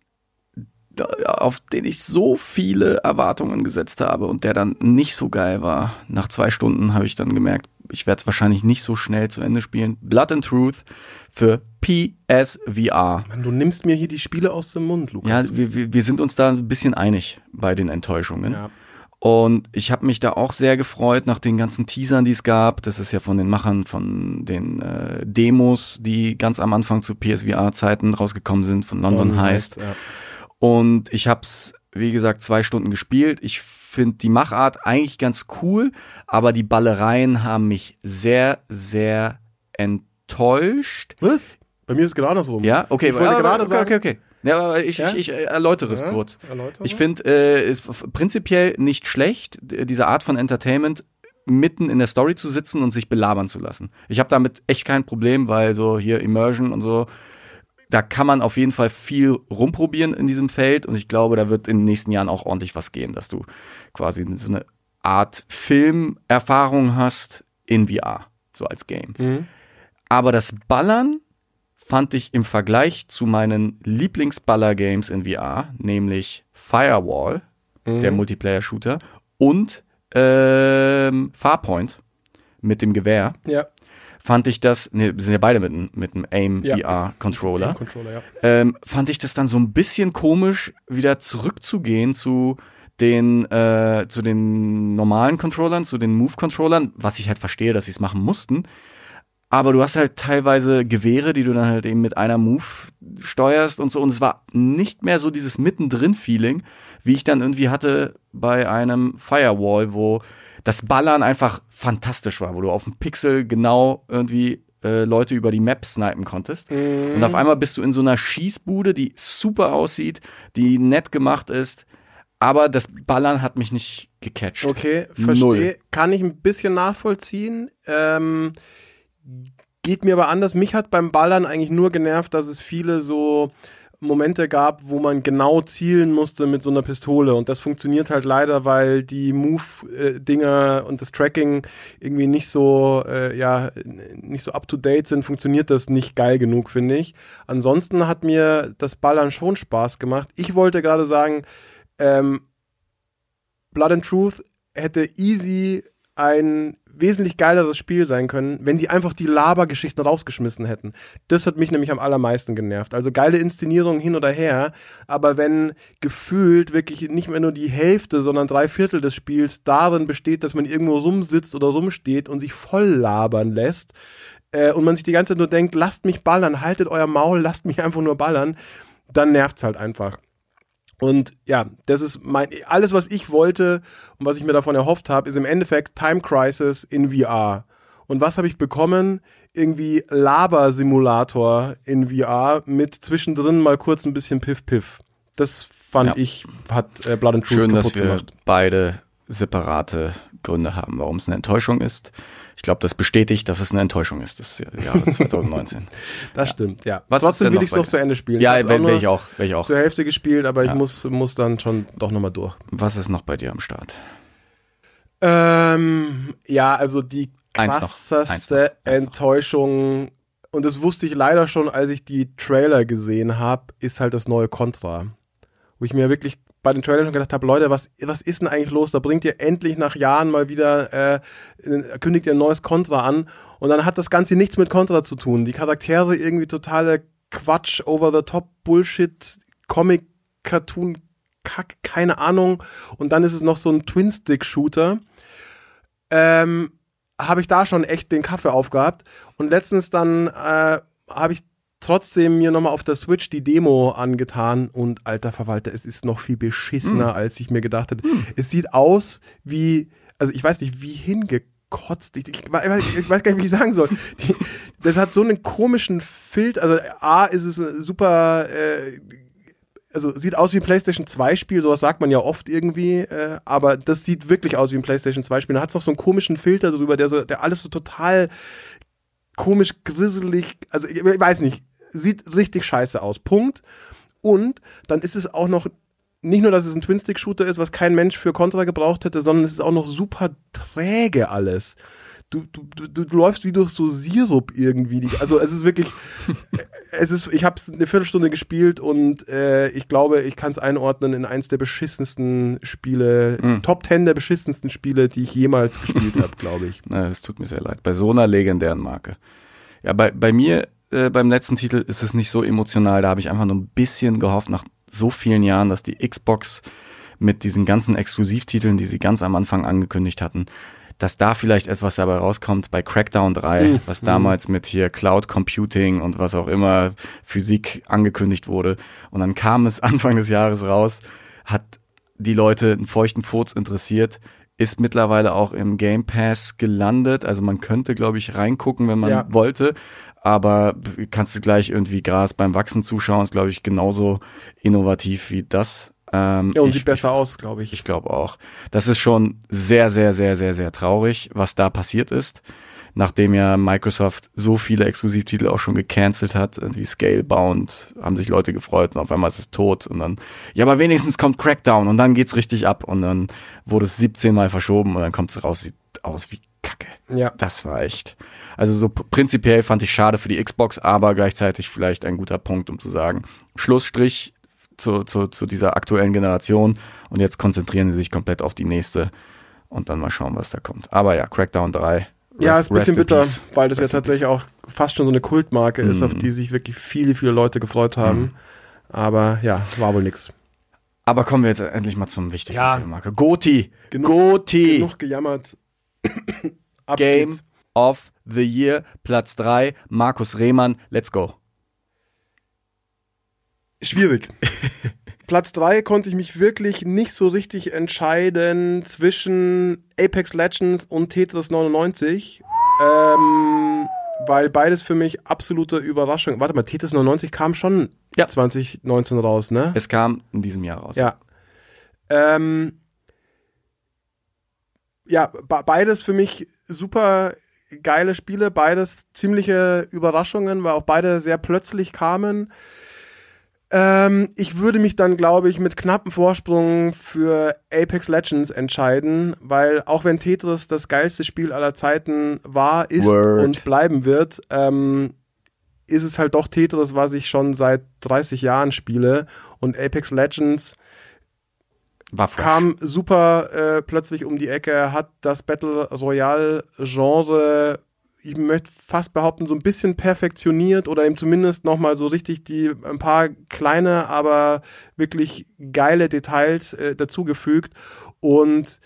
auf den ich so viele Erwartungen gesetzt habe und der dann nicht so geil war. Nach zwei Stunden habe ich dann gemerkt, ich werde es wahrscheinlich nicht so schnell zu Ende spielen. Blood and Truth für PSVR. Mann, du nimmst mir hier die Spiele aus dem Mund, Ja, Lukas. wir, wir, wir sind uns da ein bisschen einig bei den Enttäuschungen. Ja. Und ich habe mich da auch sehr gefreut nach den ganzen Teasern, die es gab. Das ist ja von den Machern von den äh, Demos, die ganz am Anfang zu PSVR-Zeiten rausgekommen sind, von London Heist. Ja. Und ich habe es, wie gesagt, zwei Stunden gespielt. Ich finde die Machart eigentlich ganz cool, aber die Ballereien haben mich sehr, sehr enttäuscht. Was? Bei mir ist es genau andersrum. Ja, okay, Ich wollte aber- gerade okay, sagen- okay, okay. Ja, aber ich, Ja? ich, ich äh, erläutere es Ja? kurz. Erläutere Ich finde, äh, ist f- prinzipiell nicht schlecht, diese Art von Entertainment mitten in der Story zu sitzen und sich belabern zu lassen. Ich habe damit echt kein Problem, weil so hier Immersion und so, da kann man auf jeden Fall viel rumprobieren in diesem Feld und ich glaube, da wird in den nächsten Jahren auch ordentlich was gehen, dass du quasi so eine Art Filmerfahrung hast in VR, so als Game. Mhm. Aber das Ballern fand ich im Vergleich zu meinen Lieblingsballer-Games in VR, nämlich Firewall, Mhm. der Multiplayer-Shooter, und ähm, Farpoint mit dem Gewehr, Ja. Fand ich das, ne, wir sind ja beide mit, einem- mit einem AIM Ja. VR-Controller, Controller, ja. ähm, fand ich das dann so ein bisschen komisch, wieder zurückzugehen zu den, äh, zu den normalen Controllern, zu den Move-Controllern, was ich halt verstehe, dass sie es machen mussten. Aber du hast halt teilweise Gewehre, die du dann halt eben mit einer Move steuerst und so. Und es war nicht mehr so dieses Mittendrin-Feeling, wie ich dann irgendwie hatte bei einem Firewall, wo das Ballern einfach fantastisch war, wo du auf dem Pixel genau irgendwie äh, Leute über die Map snipen konntest. Und auf einmal bist du in so einer Schießbude, die super aussieht, die nett gemacht ist. Aber das Ballern hat mich nicht gecatcht. Okay, Null. verstehe. Kann ich ein bisschen nachvollziehen. Ähm, geht mir aber anders. Mich hat beim Ballern eigentlich nur genervt, dass es viele so Momente gab, wo man genau zielen musste mit so einer Pistole. Und das funktioniert halt leider, weil die Move-Dinger und das Tracking irgendwie nicht so, äh, ja, nicht so up-to-date sind, funktioniert das nicht geil genug, finde ich. Ansonsten hat mir das Ballern schon Spaß gemacht. Ich wollte gerade sagen, ähm, Blood and Truth hätte easy ein wesentlich geileres Spiel sein können, wenn sie einfach die Labergeschichten rausgeschmissen hätten. Das hat mich nämlich am allermeisten genervt. Also geile Inszenierung hin oder her, aber wenn gefühlt wirklich nicht mehr nur die Hälfte, sondern drei Viertel des Spiels darin besteht, dass man irgendwo rumsitzt oder rumsteht und sich voll labern lässt, äh, und man sich die ganze Zeit nur denkt, lasst mich ballern, haltet euer Maul, lasst mich einfach nur ballern, dann nervt's halt einfach. Und ja, das ist mein alles, was ich wollte und was ich mir davon erhofft habe, ist im Endeffekt Time Crisis in VR. Und was habe ich bekommen? Irgendwie Laber-Simulator in VR mit zwischendrin mal kurz ein bisschen Piff-Piff. Das fand Ja. ich, hat äh, Blood and Truth Schön, dass kaputt wir gemacht. beide separate Gründe haben, warum es eine Enttäuschung ist. Ich glaube, das bestätigt, dass es eine Enttäuschung ist des Jahres 2019. Das stimmt, ja. Was Trotzdem will ich es noch zu Ende spielen. ja, wäre ich auch, ich auch. zur Hälfte gespielt, aber ich Ja. muss, muss dann schon doch nochmal durch. Was ist noch bei dir am Start? Ähm, ja, also die krasseste. Enttäuschung, und das wusste ich leider schon, als ich die Trailer gesehen habe, ist halt das neue Contra. Wo ich mir wirklich bei den Trailern schon gedacht habe, Leute, was, was ist denn eigentlich los? Da bringt ihr endlich nach Jahren mal wieder, äh, äh, kündigt ihr ein neues Contra an und dann hat das Ganze nichts mit Contra zu tun. Die Charaktere irgendwie totale Quatsch, over-the-top Bullshit, Comic, Cartoon, Kack, keine Ahnung. Und dann ist es noch so ein Twin-Stick-Shooter. Ähm, habe ich da schon echt den Kaffee aufgehabt. Und letztens dann äh, habe ich trotzdem mir nochmal auf der Switch die Demo angetan und alter Verwalter, es ist noch viel beschissener, als ich mir gedacht hätte. Es sieht aus wie, also ich weiß nicht, wie hingekotzt. Ich, ich, weiß- ich weiß gar nicht, wie ich sagen soll. Die, das hat so einen komischen Filter. Also A ist es super, äh, also sieht aus wie ein PlayStation 2 Spiel, sowas sagt man ja oft irgendwie, äh, aber das sieht wirklich aus wie ein PlayStation 2 Spiel. Da hat es noch so einen komischen Filter drüber, der so, der alles so total komisch, grisselig, also ich, ich weiß nicht, sieht richtig scheiße aus. Punkt. Und dann ist es auch noch nicht nur, dass es ein Twin-Stick-Shooter ist, was kein Mensch für Contra gebraucht hätte, sondern es ist auch noch super träge alles. Du, du, du, du läufst wie durch so Sirup irgendwie. Also es ist wirklich, es ist, ich habe es eine Viertelstunde gespielt und äh, ich glaube, ich kann es einordnen in eins der beschissensten Spiele, Mhm. Top 10 der beschissensten Spiele, die ich jemals gespielt habe, glaube ich. Na, Es tut mir sehr leid. Bei so einer legendären Marke. Ja, bei, bei mir, äh, beim letzten Titel ist es nicht so emotional. Da habe ich einfach nur ein bisschen gehofft, nach so vielen Jahren, dass die Xbox mit diesen ganzen Exklusivtiteln, die sie ganz am Anfang angekündigt hatten, dass da vielleicht etwas dabei rauskommt bei Crackdown 3, Mhm. was damals mit hier Cloud Computing und was auch immer Physik angekündigt wurde. Und dann kam es Anfang des Jahres raus, hat die Leute einen feuchten Furz interessiert, ist mittlerweile auch im Game Pass gelandet. Also man könnte, glaube ich, reingucken, wenn man Ja. wollte. Aber kannst du gleich irgendwie Gras beim Wachsen zuschauen, ist, glaube ich, genauso innovativ wie das. Ähm, Ja, und ich, sieht besser aus, glaube ich. ich glaube auch. Das ist schon sehr, sehr, sehr, sehr, sehr traurig, was da passiert ist. Nachdem ja Microsoft so viele Exklusivtitel auch schon gecancelt hat, irgendwie Scalebound, haben sich Leute gefreut und auf einmal ist es tot und dann, ja, aber wenigstens kommt Crackdown und dann geht's richtig ab und dann wurde es 17 Mal verschoben und dann kommt es raus, sieht aus wie Kacke. Ja. Das war echt. Also so prinzipiell fand ich schade für die Xbox, aber gleichzeitig vielleicht ein guter Punkt, um zu sagen, Schlussstrich zu, zu, zu dieser aktuellen Generation und jetzt konzentrieren sie sich komplett auf die nächste und dann mal schauen, was da kommt. Aber ja, Crackdown 3. Ja, rest- ist ein bisschen bitter, peace. weil das ja Rest in tatsächlich auch fast schon so eine Kultmarke ist, Mhm. auf die sich wirklich viele, viele Leute gefreut haben. Aber ja, war wohl nix. Aber kommen wir jetzt endlich mal zum wichtigsten Ja. Thema, Marke. Goti. Genug- Goti. Genug gejammert. Game geht's. of the Year, Platz 3, Markus Rehmann. Let's go. Schwierig. Platz 3 konnte ich mich wirklich nicht so richtig entscheiden zwischen Apex Legends und Tetris 99. Ähm, weil beides für mich absolute Überraschung. Warte mal, Tetris 99 kam schon Ja. 2019 raus, ne? Es kam in diesem Jahr raus. Ja. Ähm, ja, be- beides für mich super geile Spiele, beides ziemliche Überraschungen, weil auch beide sehr plötzlich kamen. Ähm, ich würde mich dann, glaube ich, mit knappem Vorsprung für Apex Legends entscheiden, weil auch wenn Tetris das geilste Spiel aller Zeiten war, ist Word. und bleiben wird, ähm, ist es halt doch Tetris, was ich schon seit 30 Jahren spiele. Und Apex Legends War kam super äh, plötzlich um die Ecke, hat das Battle Royale Genre, ich möchte fast behaupten, so ein bisschen perfektioniert oder ihm zumindest nochmal so richtig die ein paar kleine, aber wirklich geile Details äh, dazugefügt. Und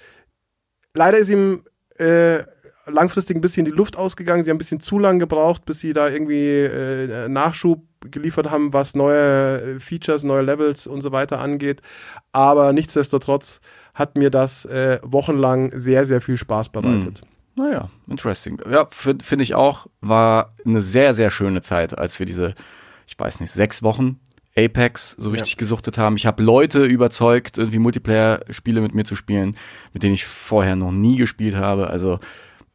leider ist ihm äh, langfristig ein bisschen die Luft ausgegangen. Sie haben ein bisschen zu lang gebraucht, bis sie da irgendwie äh, Nachschub geliefert haben, was neue äh, Features, neue Levels und so weiter angeht. Aber nichtsdestotrotz hat mir das äh, wochenlang sehr, sehr viel Spaß bereitet. Naja, interesting. Ja, finde find ich auch, war eine sehr, sehr schöne Zeit, als wir diese, ich weiß nicht, sechs Wochen Apex so richtig gesuchtet haben. Ich habe Leute überzeugt, irgendwie Multiplayer-Spiele mit mir zu spielen, mit denen ich vorher noch nie gespielt habe. Also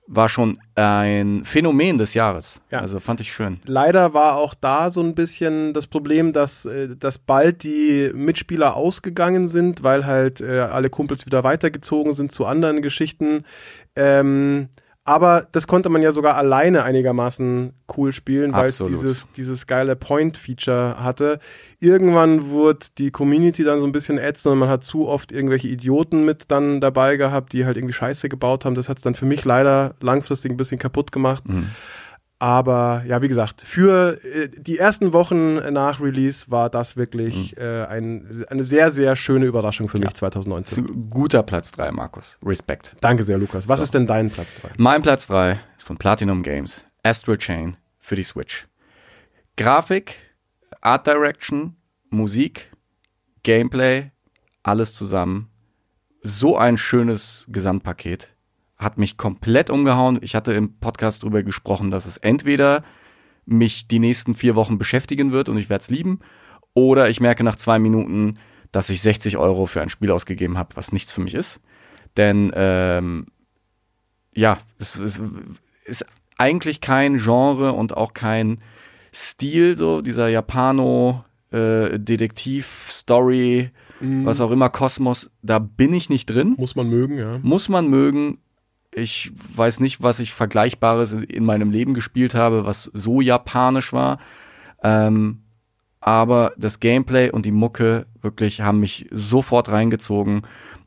war schon ein Phänomen des Jahres. Ja. Also fand ich schön. Leider war auch da so ein bisschen das Problem, dass, äh, dass bald die Mitspieler ausgegangen sind, weil halt äh, alle Kumpels wieder weitergezogen sind zu anderen Geschichten. Ähm, aber das konnte man ja sogar alleine einigermaßen cool spielen, weil es dieses, dieses geile Point-Feature hatte. Irgendwann wurde die Community dann so ein bisschen ätzend und man hat zu oft irgendwelche Idioten mit dann dabei gehabt, die halt irgendwie Scheiße gebaut haben. Das hat es dann für mich leider langfristig ein bisschen kaputt gemacht. Aber ja, wie gesagt, für äh, die ersten Wochen nach Release war das wirklich äh, ein, eine sehr, sehr schöne Überraschung für mich 2019. Guter Platz 3, Markus. Respekt. Danke sehr, Lukas. Was ist denn dein Platz 3? Mein Platz 3 ist von Platinum Games. Astral Chain für die Switch. Grafik, Art Direction, Musik, Gameplay, alles zusammen. So ein schönes Gesamtpaket. Hat mich komplett umgehauen. Ich hatte im Podcast darüber gesprochen, dass es entweder mich die nächsten vier Wochen beschäftigen wird und ich werde es lieben, oder ich merke nach zwei Minuten, dass ich 60 Euro für ein Spiel ausgegeben habe, was nichts für mich ist. Denn ähm, ja, es, es ist eigentlich kein Genre und auch kein Stil, so dieser Japano äh, Detektiv Story, was auch immer Kosmos, da bin ich nicht drin. Muss man mögen, ja. Muss man mögen. Ich weiß nicht, was ich Vergleichbares in meinem Leben gespielt habe, was so japanisch war. Ähm, aber das Gameplay und die Mucke wirklich haben mich sofort reingezogen.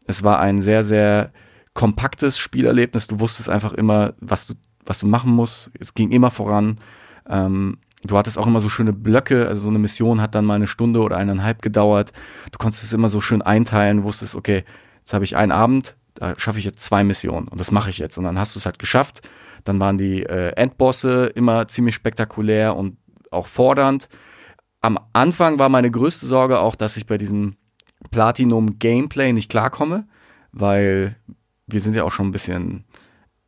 Es war ein sehr, sehr kompaktes Spielerlebnis. Du wusstest einfach immer, was du, was du machen musst. Es ging immer voran. Ähm, du hattest auch immer so schöne Blöcke. Also so eine Mission hat dann mal eine Stunde oder eineinhalb gedauert. Du konntest es immer so schön einteilen. Wusstest, okay, jetzt habe ich einen Abend, da schaffe ich jetzt zwei Missionen und das mache ich jetzt. Und dann hast du es halt geschafft. Dann waren die äh, Endbosse immer ziemlich spektakulär und auch fordernd. Am Anfang war meine größte Sorge auch, dass ich bei diesem Platinum Gameplay nicht klarkomme, weil wir sind ja auch schon ein bisschen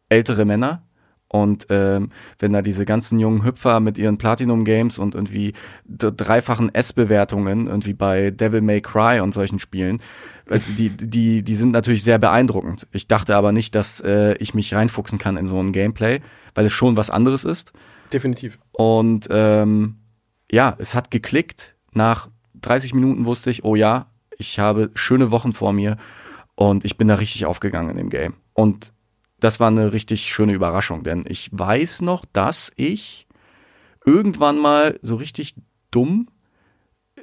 ältere Männer. Und ähm, wenn da diese ganzen jungen Hüpfer mit ihren Platinum Games und irgendwie dreifachen S-Bewertungen irgendwie bei Devil May Cry und solchen Spielen, also die, die, die sind natürlich sehr beeindruckend. Ich dachte aber nicht, dass äh, ich mich reinfuchsen kann in so ein Gameplay, weil es schon was anderes ist. Definitiv. Und ähm, ja, es hat geklickt. Nach 30 Minuten wusste ich, oh ja, ich habe schöne Wochen vor mir und ich bin da richtig aufgegangen in dem Game. Und das war eine richtig schöne Überraschung, denn ich weiß noch, dass ich irgendwann mal so richtig dumm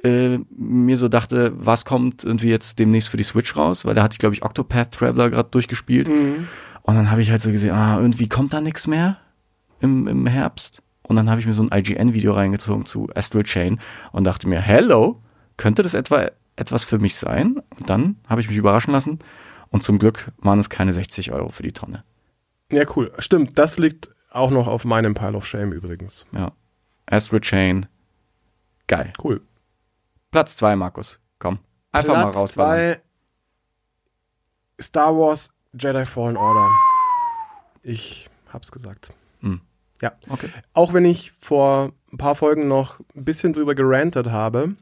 äh, mir so dachte, was kommt irgendwie jetzt demnächst für die Switch raus, weil da hatte ich, glaube ich, Octopath Traveler gerade durchgespielt. Und dann habe ich halt so gesehen, ah, irgendwie kommt da nichts mehr im, im Herbst. Und dann habe ich mir so ein IGN-Video reingezogen zu Astral Chain und dachte mir, hello, könnte das etwa etwas für mich sein? Und dann habe ich mich überraschen lassen und zum Glück waren es keine 60 Euro für die Tonne. Ja, cool. Stimmt, das liegt auch noch auf meinem Pile of Shame übrigens. Ja. Astral Chain, geil. Cool. Platz zwei, Markus. Komm, einfach mal Platz raus. zwei, Star Wars Jedi Fallen Order. Ich hab's gesagt. Hm. Ja. Okay. Auch wenn ich vor ein paar Folgen noch ein bisschen drüber gerantet habe.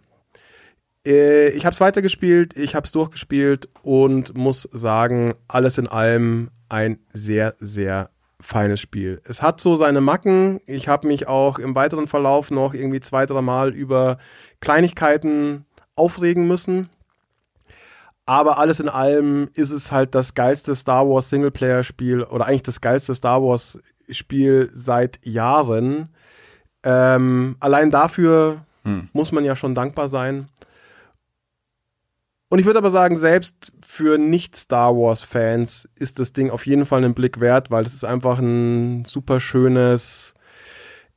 Äh, ich hab's weitergespielt, ich hab's durchgespielt und muss sagen, alles in allem ein sehr, sehr feines Spiel. Es hat so seine Macken. Ich habe mich auch im weiteren Verlauf noch irgendwie zwei, drei Mal über Kleinigkeiten aufregen müssen. Aber alles in allem ist es halt das geilste Star Wars Singleplayer-Spiel oder eigentlich das geilste Star Wars-Spiel seit Jahren. Ähm, allein dafür Hm. muss man ja schon dankbar sein. Und ich würde aber sagen, selbst für Nicht-Star Wars-Fans ist das Ding auf jeden Fall einen Blick wert, weil es ist einfach ein super schönes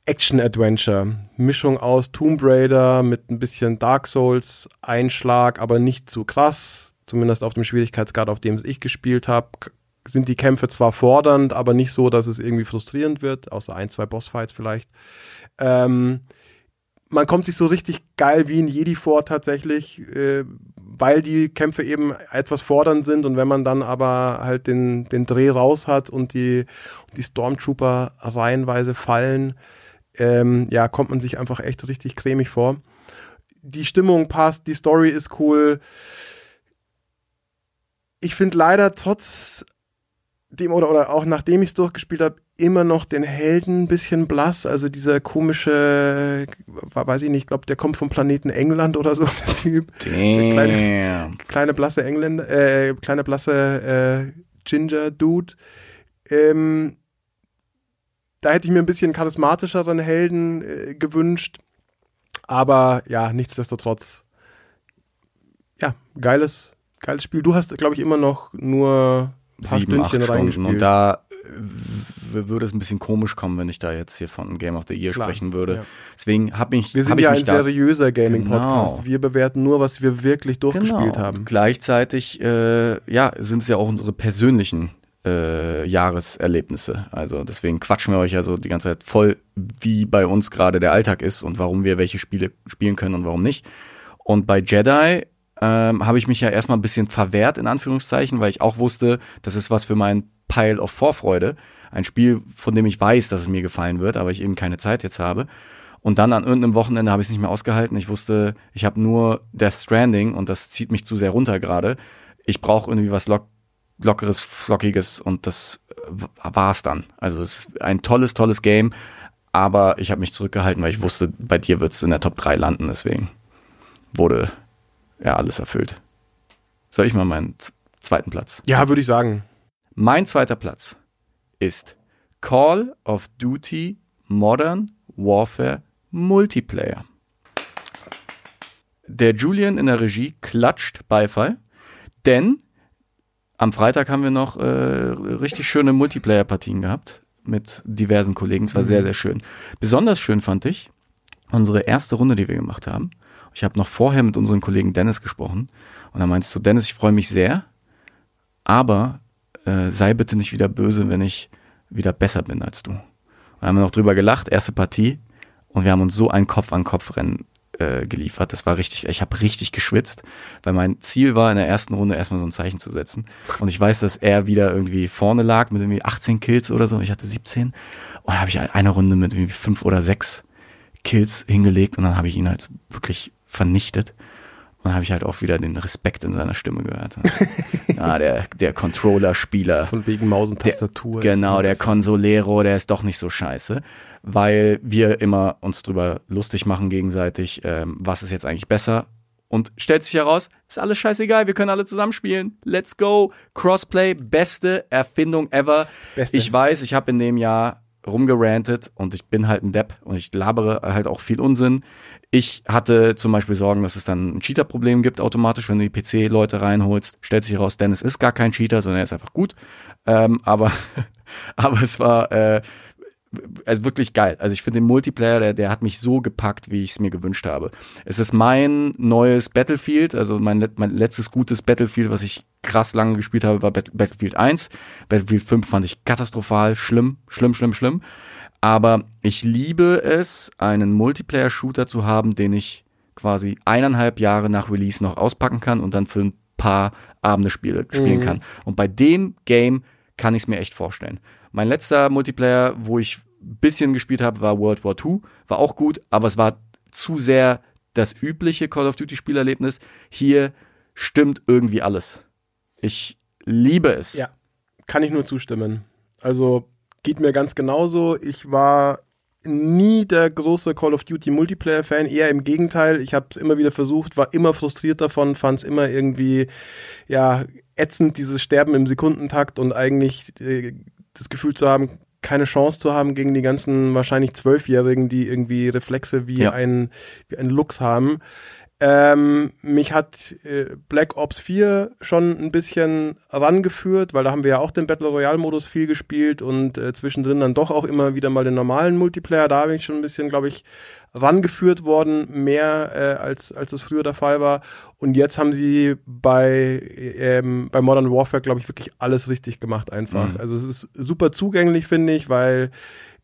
Action-Adventure. Mischung aus Tomb Raider mit ein bisschen Dark Souls-Einschlag, aber nicht zu krass. Zumindest auf dem Schwierigkeitsgrad, auf dem ich gespielt habe, sind die Kämpfe zwar fordernd, aber nicht so, dass es irgendwie frustrierend wird, außer ein, zwei Bossfights vielleicht. Ähm, man kommt sich so richtig geil wie ein Jedi vor tatsächlich, äh, weil die Kämpfe eben etwas fordernd sind und wenn man dann aber halt den, den Dreh raus hat und die, die Stormtrooper reihenweise fallen, ähm, ja, kommt man sich einfach echt richtig cremig vor. Die Stimmung passt, die Story ist cool. Ich finde leider trotz dem oder, oder auch nachdem ich es durchgespielt habe, immer noch den Helden ein bisschen blass. Also dieser komische, weiß ich nicht, ich glaube, der kommt vom Planeten England oder so, der Typ. Damn. Kleine, kleine blasse Engländer, äh, kleine blasse äh, Ginger-Dude. Ähm, da hätte ich mir ein bisschen charismatischeren Helden äh, gewünscht. Aber ja, nichtsdestotrotz, ja, geiles, geiles Spiel. Du hast, glaube ich, immer noch nur ein paar Sieben, acht Stündchen Stunden. reingespielt. Und da würde es ein bisschen komisch kommen, wenn ich da jetzt hier von Game of the Year Klar, sprechen würde. ja. Deswegen habe ich, wir sind ja ein seriöser Gaming-Podcast. Genau. Wir bewerten nur, was wir wirklich durchgespielt Genau. haben. Und gleichzeitig, äh, ja, sind es ja auch unsere persönlichen äh, Jahreserlebnisse. Also deswegen quatschen wir euch ja so die ganze Zeit voll, wie bei uns gerade der Alltag ist und warum wir welche Spiele spielen können und warum nicht. Und bei Jedi ähm, habe ich mich ja erstmal ein bisschen verwehrt, in Anführungszeichen, weil ich auch wusste, das ist was für mein Pile of Vorfreude. Ein Spiel, von dem ich weiß, dass es mir gefallen wird, aber ich eben keine Zeit jetzt habe. Und dann an irgendeinem Wochenende habe ich es nicht mehr ausgehalten. Ich wusste, ich habe nur Death Stranding und das zieht mich zu sehr runter gerade. Ich brauche irgendwie was lock lockeres, flockiges und das w- war's dann. Also es ist ein tolles, tolles Game, aber ich habe mich zurückgehalten, weil ich wusste, bei dir wird's in der Top 3 landen, deswegen wurde ja alles erfüllt. Soll ich mal meinen zweiten Platz? Ja, würde ich sagen. Mein zweiter Platz ist Call of Duty Modern Warfare Multiplayer. Der Julian in der Regie klatscht Beifall, denn am Freitag haben wir noch äh, richtig schöne Multiplayer-Partien gehabt mit diversen Kollegen. Es war sehr, sehr schön. Besonders schön fand ich unsere erste Runde, die wir gemacht haben. Ich habe noch vorher mit unserem Kollegen Dennis gesprochen und da meinst du, Dennis, ich freue mich sehr, aber äh, sei bitte nicht wieder böse, wenn ich wieder besser bin als du. Und haben wir noch drüber gelacht, erste Partie, und wir haben uns so ein Kopf-an-Kopf-Rennen äh, geliefert. Das war richtig, ich habe richtig geschwitzt, weil mein Ziel war, in der ersten Runde erstmal so ein Zeichen zu setzen. Und ich weiß, dass er wieder irgendwie vorne lag mit irgendwie 18 Kills oder so. Ich hatte 17. Und habe ich eine Runde mit irgendwie fünf oder sechs Kills hingelegt und dann habe ich ihn halt wirklich vernichtet. Und dann habe ich halt auch wieder den Respekt in seiner Stimme gehört. ja, der, der Controller-Spieler. Von wegen Maus und Der- Tastatur. ist Genau, der. Consolero, der ist doch nicht so scheiße, weil wir immer uns drüber lustig machen gegenseitig, ähm, was ist jetzt eigentlich besser. Und stellt sich heraus, ist alles scheißegal, wir können alle zusammenspielen. Let's go. Crossplay, beste Erfindung ever. Beste. Ich weiß, ich habe in dem Jahr rumgerantet und ich bin halt ein Depp und ich labere halt auch viel Unsinn. Ich hatte zum Beispiel Sorgen, dass es dann ein Cheater-Problem gibt automatisch, wenn du die PC-Leute reinholst. Stellt sich heraus, Dennis ist gar kein Cheater, sondern er ist einfach gut. Ähm, aber, aber es war äh, also wirklich geil. Also ich finde den Multiplayer, der, der hat mich so gepackt, wie ich es mir gewünscht habe. Es ist mein neues Battlefield, also mein, mein letztes gutes Battlefield, was ich krass lange gespielt habe, war Bat- Battlefield 1. Battlefield 5 fand ich katastrophal, schlimm, schlimm, schlimm, schlimm. Aber ich liebe es, einen Multiplayer-Shooter zu haben, den ich quasi eineinhalb Jahre nach Release noch auspacken kann und dann für ein paar Abende spiele, spielen Mhm. kann. Und bei dem Game kann ich es mir echt vorstellen. Mein letzter Multiplayer, wo ich ein bisschen gespielt habe, war World War II. War auch gut, aber es war zu sehr das übliche Call of Duty Spielerlebnis. Hier stimmt irgendwie alles. Ich liebe es. Ja, kann ich nur zustimmen. Also geht mir ganz genauso. Ich war nie der große Call of Duty Multiplayer-Fan, eher im Gegenteil. Ich habe es immer wieder versucht, war immer frustriert davon, fand es immer irgendwie ja ätzend, dieses Sterben im Sekundentakt und eigentlich äh, das Gefühl zu haben, keine Chance zu haben gegen die ganzen wahrscheinlich Zwölfjährigen, die irgendwie Reflexe wie, Ja. ein, wie ein Lux haben. Ähm, mich hat äh, Black Ops 4 schon ein bisschen rangeführt, weil da haben wir ja auch den Battle Royale Modus viel gespielt und äh, zwischendrin dann doch auch immer wieder mal den normalen Multiplayer. Da bin ich schon ein bisschen, glaube ich, rangeführt worden, mehr äh, als, als es früher der Fall war. Und jetzt haben sie bei, ähm, bei Modern Warfare, glaube ich, wirklich alles richtig gemacht einfach. Mhm. Also es ist super zugänglich, finde ich, weil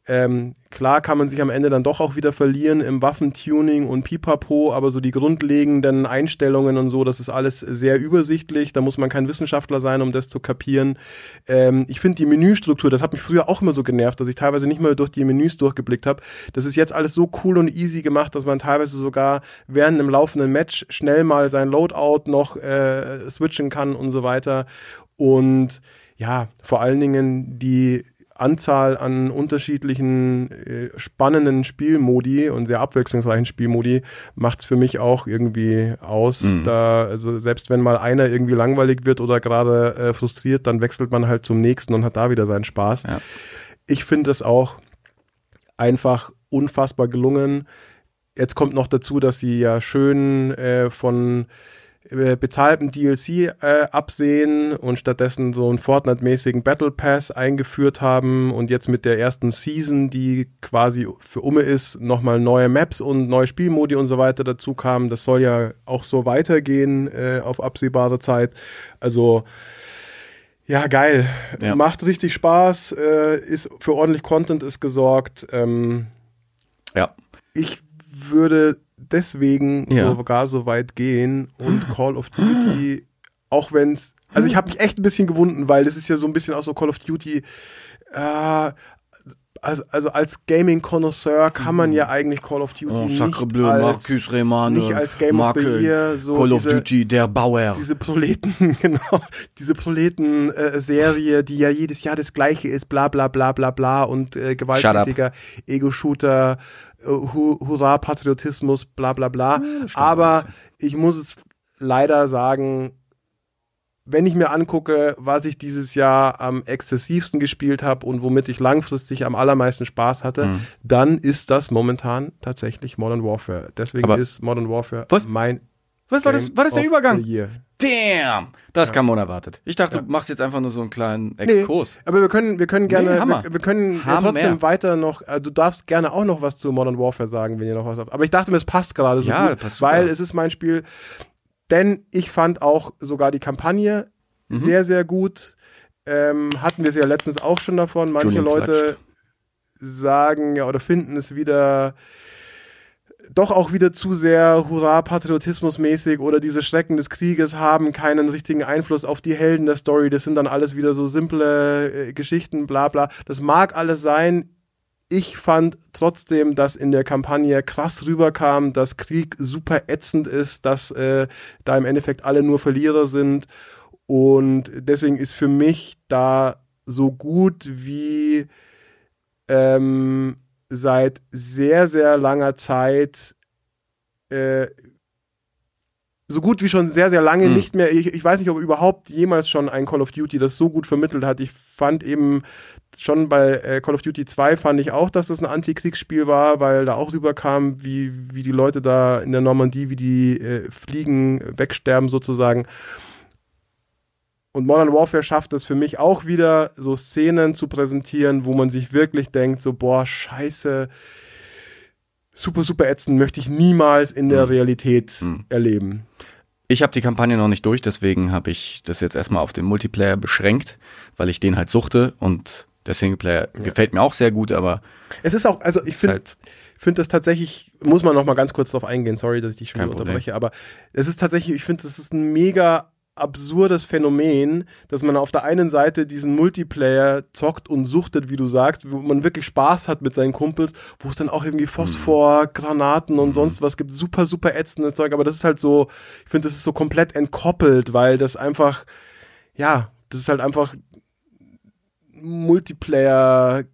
ähm, klar kann man sich am Ende dann doch auch wieder verlieren im Waffentuning und Pipapo, aber so die grundlegenden Einstellungen und so, das ist alles sehr übersichtlich. Da muss man kein Wissenschaftler sein, um das zu kapieren. Ähm, ich finde die Menüstruktur, das hat mich früher auch immer so genervt, dass ich teilweise nicht mehr durch die Menüs durchgeblickt habe. Das ist jetzt alles so cool und easy gemacht, dass man teilweise sogar während einem laufenden Match schnell mal sein Loadout noch äh, switchen kann und so weiter. Und ja, vor allen Dingen die Anzahl an unterschiedlichen äh, spannenden Spielmodi und sehr abwechslungsreichen Spielmodi macht es für mich auch irgendwie aus. Mhm. Da, also selbst wenn mal einer irgendwie langweilig wird oder gerade äh, frustriert, dann wechselt man halt zum nächsten und hat da wieder seinen Spaß. Ja. Ich finde es auch einfach unfassbar gelungen. Jetzt kommt noch dazu, dass sie ja schön äh, von äh, bezahltem DLC äh, absehen und stattdessen so einen Fortnite-mäßigen Battle Pass eingeführt haben und jetzt mit der ersten Season, die quasi für Umme ist, nochmal neue Maps und neue Spielmodi und so weiter dazu kamen. Das soll ja auch so weitergehen äh, auf absehbare Zeit. Also ja, geil. Ja. Macht richtig Spaß, äh, ist für ordentlich Content ist gesorgt. Ähm, Ja. ich würde deswegen Ja. sogar so weit gehen und Call of Duty, auch wenn es, also ich habe mich echt ein bisschen gewunden, weil das ist ja so ein bisschen auch so Call of Duty, äh, also, also als Gaming-Konnoisseur kann man ja eigentlich Call of Duty Oh, nicht, Bleu, als, Remane, nicht als Game of the Marke, Year so Call of diese, Duty, der Bauer. diese Proleten, genau, diese Proleten-Serie, die ja jedes Jahr das gleiche ist, bla bla bla bla bla und äh, gewalttätiger Ego-Shooter, äh, Hurra, Patriotismus, bla bla bla. Aber ich muss es leider sagen, wenn ich mir angucke, was ich dieses Jahr am exzessivsten gespielt habe und womit ich langfristig am allermeisten Spaß hatte, Mhm. dann ist das momentan tatsächlich Modern Warfare. Deswegen Aber- ist Modern Warfare Was? mein Was war das, war das der Übergang? Damn! Das kam unerwartet. Ich dachte, Ja. du machst jetzt einfach nur so einen kleinen Exkurs. Aber wir können, wir können gerne, Nee, wir, wir können Hammer. trotzdem weiter noch, äh, du darfst gerne auch noch was zu Modern Warfare sagen, wenn ihr noch was habt. Aber ich dachte mir, es passt gerade so Ja, gut, passt super. weil es ist mein Spiel. Denn ich fand auch sogar die Kampagne Mhm. sehr, sehr gut. Ähm, hatten wir es ja letztens auch schon davon. Manche Julian Leute klatscht. sagen ja oder finden es wieder doch auch wieder zu sehr hurra patriotismusmäßig oder diese Schrecken des Krieges haben keinen richtigen Einfluss auf die Helden der Story. Das sind dann alles wieder so simple äh, Geschichten, bla bla. Das mag alles sein. Ich fand trotzdem, dass in der Kampagne krass rüberkam, dass Krieg super ätzend ist, dass äh, da im Endeffekt alle nur Verlierer sind. Und deswegen ist für mich da so gut wie ähm, seit sehr, sehr langer Zeit äh, so gut wie schon sehr, sehr lange Mhm. nicht mehr. Ich, ich weiß nicht, ob überhaupt jemals schon ein Call of Duty das so gut vermittelt hat. Ich fand eben schon bei äh, Call of Duty 2 fand ich auch, dass das ein Antikriegsspiel war, weil da auch rüberkam, wie, wie die Leute da in der Normandie, wie die äh, fliegen, wegsterben sozusagen. Und Modern Warfare schafft es für mich auch wieder, so Szenen zu präsentieren, wo man sich wirklich denkt, so, boah, scheiße, super, super ätzend, möchte ich niemals in der Mhm. Realität Mhm. erleben. Ich habe die Kampagne noch nicht durch, deswegen habe ich das jetzt erstmal auf den Multiplayer beschränkt, weil ich den halt suchte und der Singleplayer gefällt mir auch sehr gut, aber Es ist auch, also ich finde halt, finde das tatsächlich, muss man noch mal ganz kurz drauf eingehen, sorry, dass ich dich schon unterbreche, aber es ist tatsächlich, ich finde, das ist ein mega absurdes Phänomen, dass man auf der einen Seite diesen Multiplayer zockt und suchtet, wie du sagst, wo man wirklich Spaß hat mit seinen Kumpels, wo es dann auch irgendwie Phosphor, Granaten und sonst was gibt, super, super ätzendes Zeug, aber das ist halt so, ich finde, das ist so komplett entkoppelt, weil das einfach, ja, das ist halt einfach Multiplayer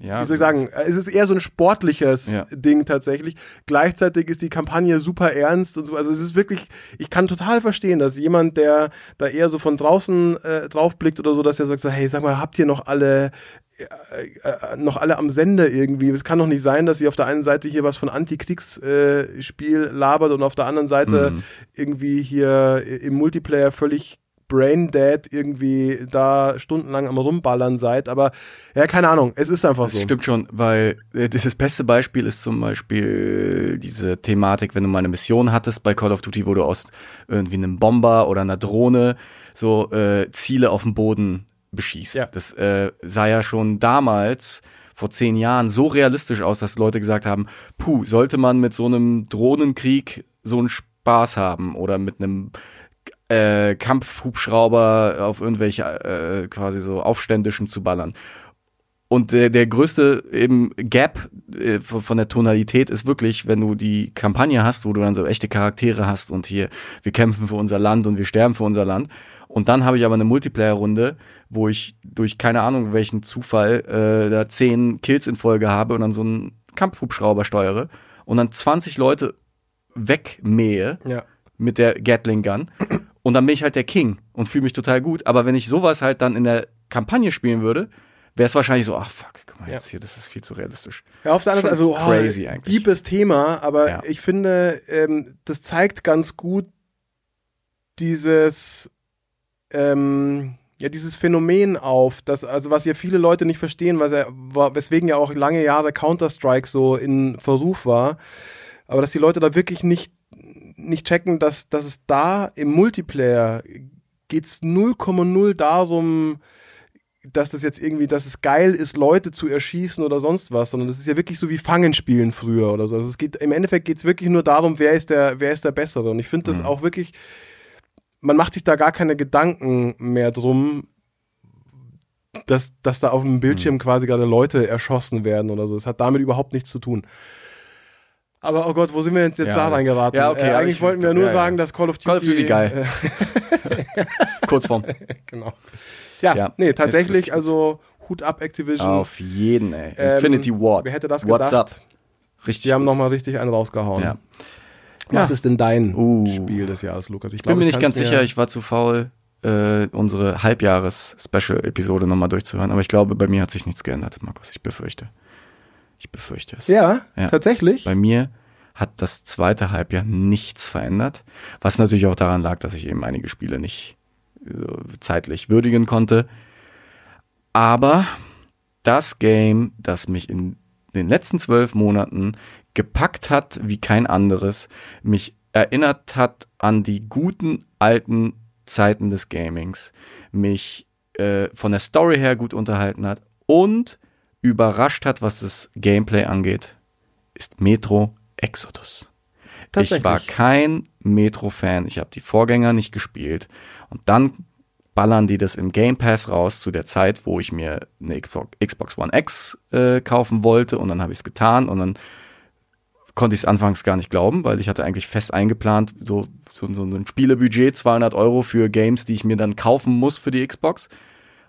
ja, wie soll ich sagen, es ist eher so ein sportliches Ja. Ding tatsächlich. Gleichzeitig ist die Kampagne super ernst und so. Also es ist wirklich, ich kann total verstehen, dass jemand, der da eher so von draußen äh, drauf blickt oder so, dass er sagt, hey, sag mal, habt ihr noch alle äh, noch alle am Sender irgendwie. Es kann doch nicht sein, dass sie auf der einen Seite hier was von Antikriegsspiel äh, Spiel labert und auf der anderen Seite Mhm. irgendwie hier im Multiplayer völlig braindead irgendwie da stundenlang am rumballern seid. Aber ja, keine Ahnung, es ist einfach Das so. stimmt schon, weil äh, das beste Beispiel ist zum Beispiel diese Thematik, wenn du mal eine Mission hattest bei Call of Duty, wo du aus irgendwie einem Bomber oder einer Drohne so äh, Ziele auf dem Boden beschießt. Ja. Das äh, sah ja schon damals vor zehn Jahren so realistisch aus, dass Leute gesagt haben, puh, sollte man mit so einem Drohnenkrieg so einen Spaß haben oder mit einem äh, Kampfhubschrauber auf irgendwelche äh, quasi so Aufständischen zu ballern. Und der, der größte eben Gap äh, von der Tonalität ist wirklich, wenn du die Kampagne hast, wo du dann so echte Charaktere hast und hier, wir kämpfen für unser Land und wir sterben für unser Land. Und dann habe ich aber eine Multiplayer-Runde, wo ich durch keine Ahnung welchen Zufall äh, da zehn Kills in Folge habe und dann so einen Kampfhubschrauber steuere und dann 20 Leute wegmähe Ja. mit der Gatling Gun. Und dann bin ich halt der King und fühle mich total gut. Aber wenn ich sowas halt dann in der Kampagne spielen würde, wäre es wahrscheinlich so, ach fuck, guck mal Ja. jetzt hier, das ist viel zu realistisch. Ja, auf der anderen Seite, also oh, crazy eigentlich. deepes Thema, aber Ja. ich finde, ähm, das zeigt ganz gut dieses, ähm, ja, dieses Phänomen auf, dass, also was ja viele Leute nicht verstehen, was ja, war, weswegen ja auch lange Jahre Counter-Strike so in Versuch war, aber dass die Leute da wirklich nicht, nicht checken, dass, dass es da im Multiplayer geht's 0,0 darum, dass das jetzt irgendwie, dass es geil ist, Leute zu erschießen oder sonst was, sondern das ist ja wirklich so wie Fangen spielen früher oder so. Also es geht, im Endeffekt geht es wirklich nur darum, wer ist der, wer ist der Bessere. Und ich finde das auch wirklich, man macht sich da gar keine Gedanken mehr drum, dass, dass da auf dem Bildschirm quasi gerade Leute erschossen werden oder so. Es hat damit überhaupt nichts zu tun. Aber oh Gott, wo sind wir jetzt, jetzt Ja. da reingeraten? Ja, okay, äh, eigentlich ich- wollten wir nur ja, ja. sagen, dass Call of Duty, Call of Duty geil. Äh, Kurzform. genau. Ja, Ja, nee, tatsächlich, also Hut ab Activision. Auf jeden, ey. Ähm, Infinity Ward. Wer hätte das What's gedacht? up? Richtig. Die haben nochmal richtig einen rausgehauen. Ja. Was Ja. ist denn dein Uh. Spiel des Jahres, Lukas? Ich Ich bin mir ich nicht ganz sicher, ich war zu faul, äh, unsere Halbjahres-Special-Episode nochmal durchzuhören. Aber ich glaube, bei mir hat sich nichts geändert, Markus. Ich befürchte. Ich befürchte es. Ja, Ja. tatsächlich. Bei mir hat das zweite Halbjahr nichts verändert, was natürlich auch daran lag, dass ich eben einige Spiele nicht so zeitlich würdigen konnte. Aber das Game, das mich in den letzten zwölf Monaten gepackt hat wie kein anderes, mich erinnert hat an die guten alten Zeiten des Gamings, mich äh, von der Story her gut unterhalten hat und überrascht hat, was das Gameplay angeht, ist Metro Exodus. Ich war kein Metro-Fan. Ich habe die Vorgänger nicht gespielt. Und dann ballern die das im Game Pass raus zu der Zeit, wo ich mir eine Xbox, Xbox One X äh, kaufen wollte. Und dann habe ich es getan. Und dann konnte ich es anfangs gar nicht glauben, weil ich hatte eigentlich fest eingeplant, so, so, so ein Spielebudget, 200 Euro für Games, die ich mir dann kaufen muss für die Xbox.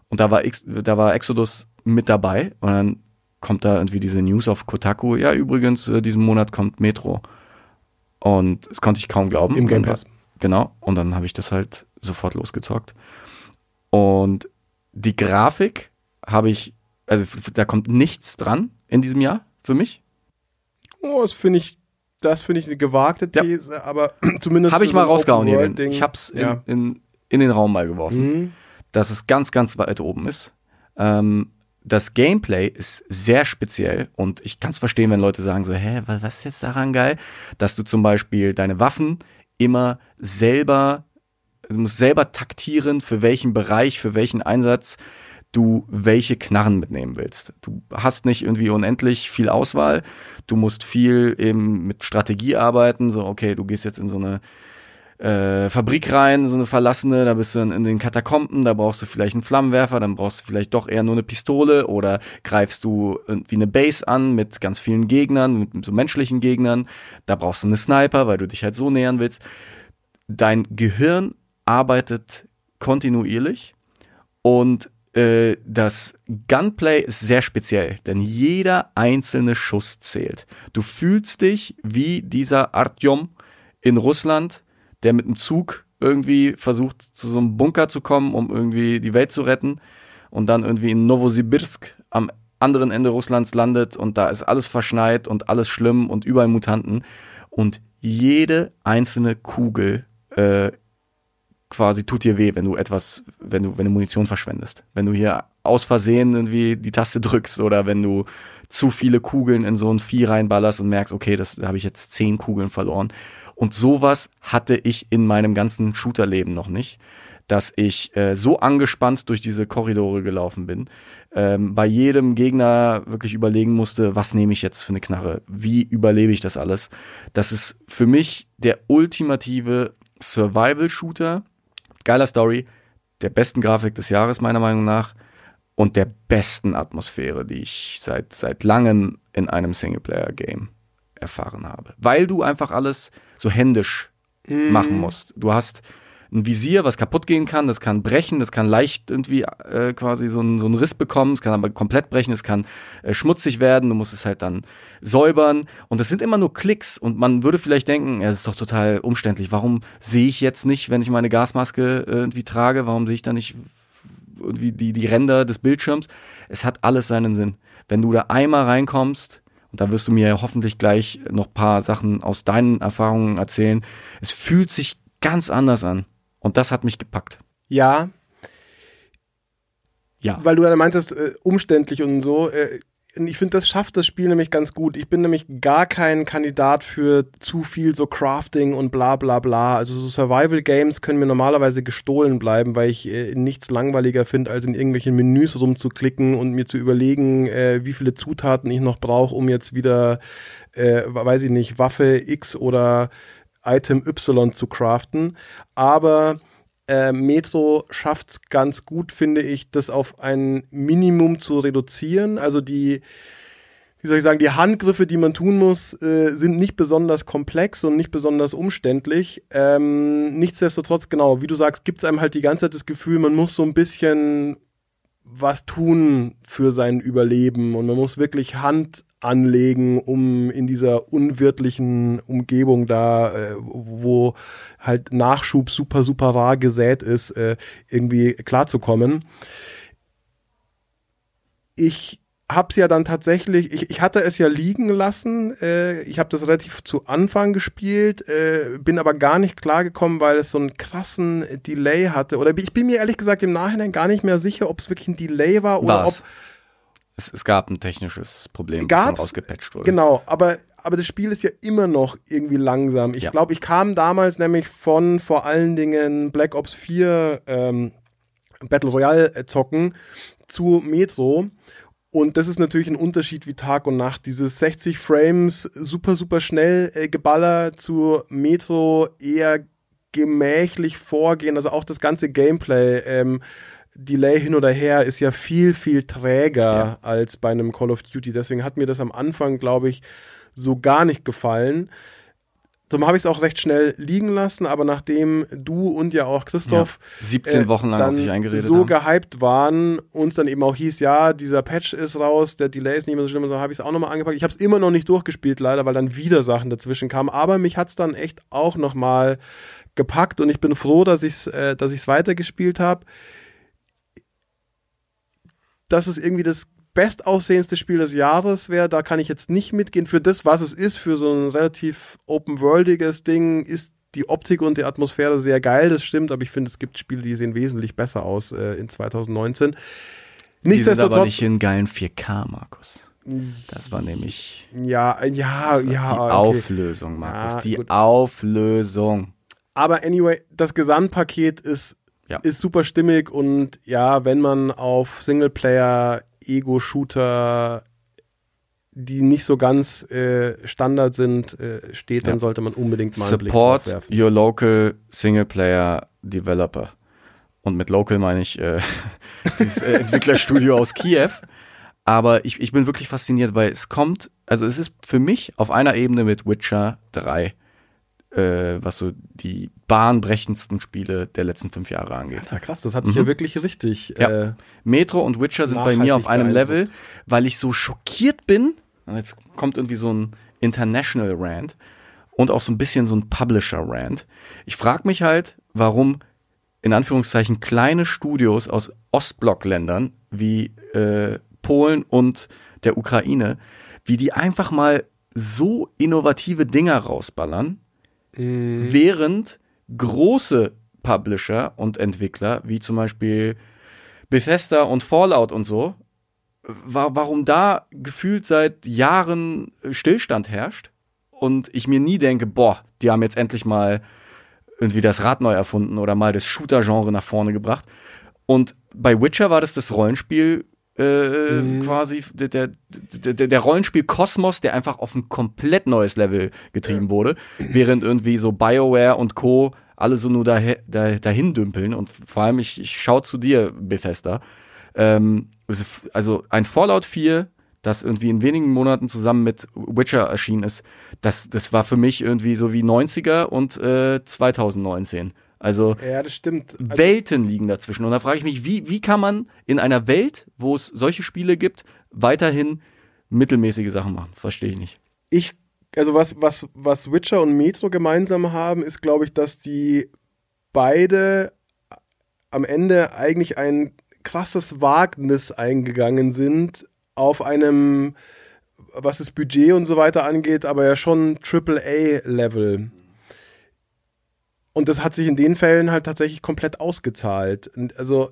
Und da war, X, da war Exodus mit dabei. Und dann kommt da irgendwie diese News auf Kotaku. Ja, übrigens, äh, diesen Monat kommt Metro. Und das konnte ich kaum glauben. Im Game Pass. Genau. Und dann habe ich das halt sofort losgezockt. Und die Grafik habe ich, also da kommt nichts dran in diesem Jahr für mich. Oh, das finde ich, das finde ich eine gewagte Ja. These, aber zumindest. Habe ich mal so rausgehauen hier. Ich habe es in, Ja. in, in den Raum mal geworfen. Mhm. dass es ganz, ganz weit oben ist. Ähm, das Gameplay ist sehr speziell und ich kann es verstehen, wenn Leute sagen so, hä, wa- was ist jetzt daran geil? Dass du zum Beispiel deine Waffen immer selber, du musst selber taktieren, für welchen Bereich, für welchen Einsatz du welche Knarren mitnehmen willst. Du hast nicht irgendwie unendlich viel Auswahl. Du musst viel eben mit Strategie arbeiten. So, okay, du gehst jetzt in so eine äh, Fabrik rein, so eine verlassene, da bist du in, in den Katakomben, da brauchst du vielleicht einen Flammenwerfer, dann brauchst du vielleicht doch eher nur eine Pistole oder greifst du irgendwie eine Base an mit ganz vielen Gegnern, mit so menschlichen Gegnern, da brauchst du eine Sniper, weil du dich halt so nähern willst. Dein Gehirn arbeitet kontinuierlich und äh, das Gunplay ist sehr speziell, denn jeder einzelne Schuss zählt. Du fühlst dich wie dieser Artyom in Russland, der mit dem Zug irgendwie versucht, zu so einem Bunker zu kommen, um irgendwie die Welt zu retten und dann irgendwie in Novosibirsk am anderen Ende Russlands landet und da ist alles verschneit und alles schlimm und überall Mutanten und jede einzelne Kugel äh, quasi tut dir weh, wenn du etwas, wenn du, wenn du Munition verschwendest. Wenn du hier aus Versehen irgendwie die Taste drückst oder wenn du zu viele Kugeln in so ein Vieh reinballerst und merkst, okay, das da habe ich jetzt zehn Kugeln verloren. Und sowas hatte ich in meinem ganzen Shooterleben noch nicht, dass ich äh, so angespannt durch diese Korridore gelaufen bin, ähm, bei jedem Gegner wirklich überlegen musste, was nehme ich jetzt für eine Knarre, wie überlebe ich das alles. Das ist für mich der ultimative Survival-Shooter, geiler Story, der besten Grafik des Jahres meiner Meinung nach und der besten Atmosphäre, die ich seit, seit langem in einem Singleplayer-Game erfahren habe. Weil du einfach alles so händisch machen musst. Du hast ein Visier, was kaputt gehen kann, das kann brechen, das kann leicht irgendwie äh, quasi so einen so einen Riss bekommen, es kann aber komplett brechen, es kann äh, schmutzig werden, du musst es halt dann säubern und das sind immer nur Klicks und man würde vielleicht denken, das ist doch total umständlich, warum sehe ich jetzt nicht, wenn ich meine Gasmaske äh, irgendwie trage, warum sehe ich da nicht irgendwie die, die Ränder des Bildschirms? Es hat alles seinen Sinn. Wenn du da einmal reinkommst, da wirst du mir hoffentlich gleich noch paar Sachen aus deinen Erfahrungen erzählen, es fühlt sich ganz anders an. Und das hat mich gepackt. Ja, Ja. weil du gerade meintest, äh, umständlich und so. Äh, ich finde, das schafft das Spiel nämlich ganz gut. Ich bin nämlich gar kein Kandidat für zu viel so Crafting und bla bla bla. Also so Survival-Games können mir normalerweise gestohlen bleiben, weil ich äh, nichts langweiliger finde, als in irgendwelchen Menüs rumzuklicken und mir zu überlegen, äh, wie viele Zutaten ich noch brauche, um jetzt wieder, äh, weiß ich nicht, Waffe X oder Item Y zu craften. Aber äh, Metro schafft es ganz gut, finde ich, das auf ein Minimum zu reduzieren. Also die, wie soll ich sagen, die Handgriffe, die man tun muss, äh, sind nicht besonders komplex und nicht besonders umständlich. Ähm, nichtsdestotrotz, genau, wie du sagst, gibt es einem halt die ganze Zeit das Gefühl, man muss so ein bisschen was tun für sein Überleben und man muss wirklich Hand anlegen, um in dieser unwirtlichen Umgebung da, äh, wo halt Nachschub super, super rar gesät ist, äh, irgendwie klarzukommen. Ich hab's ja dann tatsächlich, ich, ich hatte es ja liegen lassen, äh, ich habe das relativ zu Anfang gespielt, äh, bin aber gar nicht klargekommen, weil es so einen krassen Delay hatte. Oder ich bin mir ehrlich gesagt im Nachhinein gar nicht mehr sicher, ob es wirklich ein Delay war oder War's. ob Es, es gab ein technisches Problem, das ausgepatcht wurde. Genau, aber, aber das Spiel ist ja immer noch irgendwie langsam. Ich Ja. glaube, ich kam damals nämlich von vor allen Dingen Black Ops 4 ähm, Battle Royale äh, zocken zu Metro. Und das ist natürlich ein Unterschied wie Tag und Nacht. Dieses 60 Frames super, super schnell äh, Geballer zu Metro eher gemächlich vorgehen. Also auch das ganze Gameplay, ähm, Delay hin oder her, ist ja viel, viel träger Ja. als bei einem Call of Duty. Deswegen hat mir das am Anfang, glaube ich, so gar nicht gefallen. Darum habe ich es auch recht schnell liegen lassen, aber nachdem du und ja auch Christoph Ja, 17 äh, Wochen lang eingeredet so haben. gehypt waren, uns dann eben auch hieß, ja, dieser Patch ist raus, der Delay ist nicht mehr so schlimm, so habe ich es auch nochmal angepackt. Ich habe es immer noch nicht durchgespielt, leider, weil dann wieder Sachen dazwischen kamen, aber mich hat es dann echt auch nochmal gepackt und ich bin froh, dass ich es äh, dass ich's weitergespielt habe. Dass es irgendwie das bestaussehendste Spiel des Jahres wäre, da kann ich jetzt nicht mitgehen. Für das, was es ist, für so ein relativ open-worldiges Ding, ist die Optik und die Atmosphäre sehr geil, das stimmt, aber ich finde, es gibt Spiele, die sehen wesentlich besser aus äh, in 2019. Die sind aber Nichtsdestotrotz, nicht in geilen 4K, Markus. Das war nämlich ja, ja, das war ja, die okay. Auflösung, Markus. Ja, die gut. Auflösung. Aber anyway, das Gesamtpaket ist, Ja. ist super stimmig und ja, wenn man auf Singleplayer, Ego-Shooter, die nicht so ganz äh, Standard sind, äh, steht, dann Ja. sollte man unbedingt mal einen Blick Support your local Singleplayer Developer. Und mit local meine ich äh, dieses äh, Entwicklerstudio aus Kiew. Aber ich, ich bin wirklich fasziniert, weil es kommt, also es ist für mich auf einer Ebene mit Witcher 3, äh, was so die bahnbrechendsten Spiele der letzten fünf Jahre angeht. Ja, krass, das hat sich ja wirklich richtig. Mhm. Ja. Äh, Metro und Witcher sind bei mir auf einem Level, weil ich so schockiert bin. Und Jetzt kommt irgendwie so ein International Rant und auch so ein bisschen so ein Publisher Rant. Ich frage mich halt, warum in Anführungszeichen kleine Studios aus Ostblockländern wie äh, Polen und der Ukraine, wie die einfach mal so innovative Dinger rausballern, während große Publisher und Entwickler, wie zum Beispiel Bethesda und Fallout und so, wa warum da gefühlt seit Jahren Stillstand herrscht und ich mir nie denke, boah, die haben jetzt endlich mal irgendwie das Rad neu erfunden oder mal das Shooter-Genre nach vorne gebracht. Und bei Witcher war das das Rollenspiel äh, quasi, der, der, der, der Rollenspiel-Kosmos, der einfach auf ein komplett neues Level getrieben wurde, während irgendwie so BioWare und Co. alle so nur dahe- da, dahin dümpeln und vor allem, ich, ich schau zu dir, Bethesda, ähm, also ein Fallout 4, das irgendwie in wenigen Monaten zusammen mit Witcher erschienen ist, das, das war für mich irgendwie so wie 90er und äh, 2019. Also Ja, das stimmt. Also, Welten liegen dazwischen. Und da frage ich mich, wie, wie kann man in einer Welt, wo es solche Spiele gibt, weiterhin mittelmäßige Sachen machen? Verstehe ich nicht. ich, also was, was, was Witcher und Metro gemeinsam haben, ist, glaube ich, dass die beide am Ende eigentlich ein krasses Wagnis eingegangen sind auf einem, was das Budget und so weiter angeht, aber ja schon AAA-Level. Und das hat sich in den Fällen halt tatsächlich komplett ausgezahlt. Und Also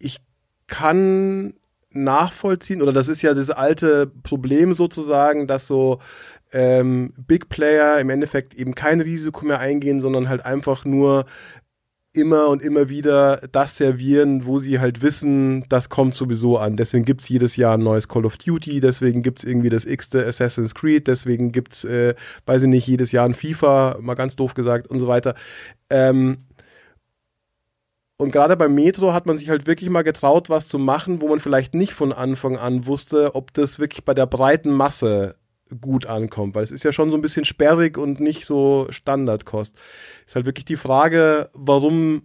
ich kann nachvollziehen, oder das ist ja das alte Problem sozusagen, dass so ähm, Big Player im Endeffekt eben kein Risiko mehr eingehen, sondern halt einfach nur immer und immer wieder das servieren, wo sie halt wissen, das kommt sowieso an. Deswegen gibt's jedes Jahr ein neues Call of Duty, deswegen gibt's irgendwie das x-te Assassin's Creed, deswegen gibt's, äh, weiß ich nicht, jedes Jahr ein FIFA, mal ganz doof gesagt und so weiter. Ähm, und gerade beim Metro hat man sich halt wirklich mal getraut, was zu machen, wo man vielleicht nicht von Anfang an wusste, ob das wirklich bei der breiten Masse gut ankommt, weil es ist ja schon so ein bisschen sperrig und nicht so Standardkost. Ist halt wirklich die Frage, warum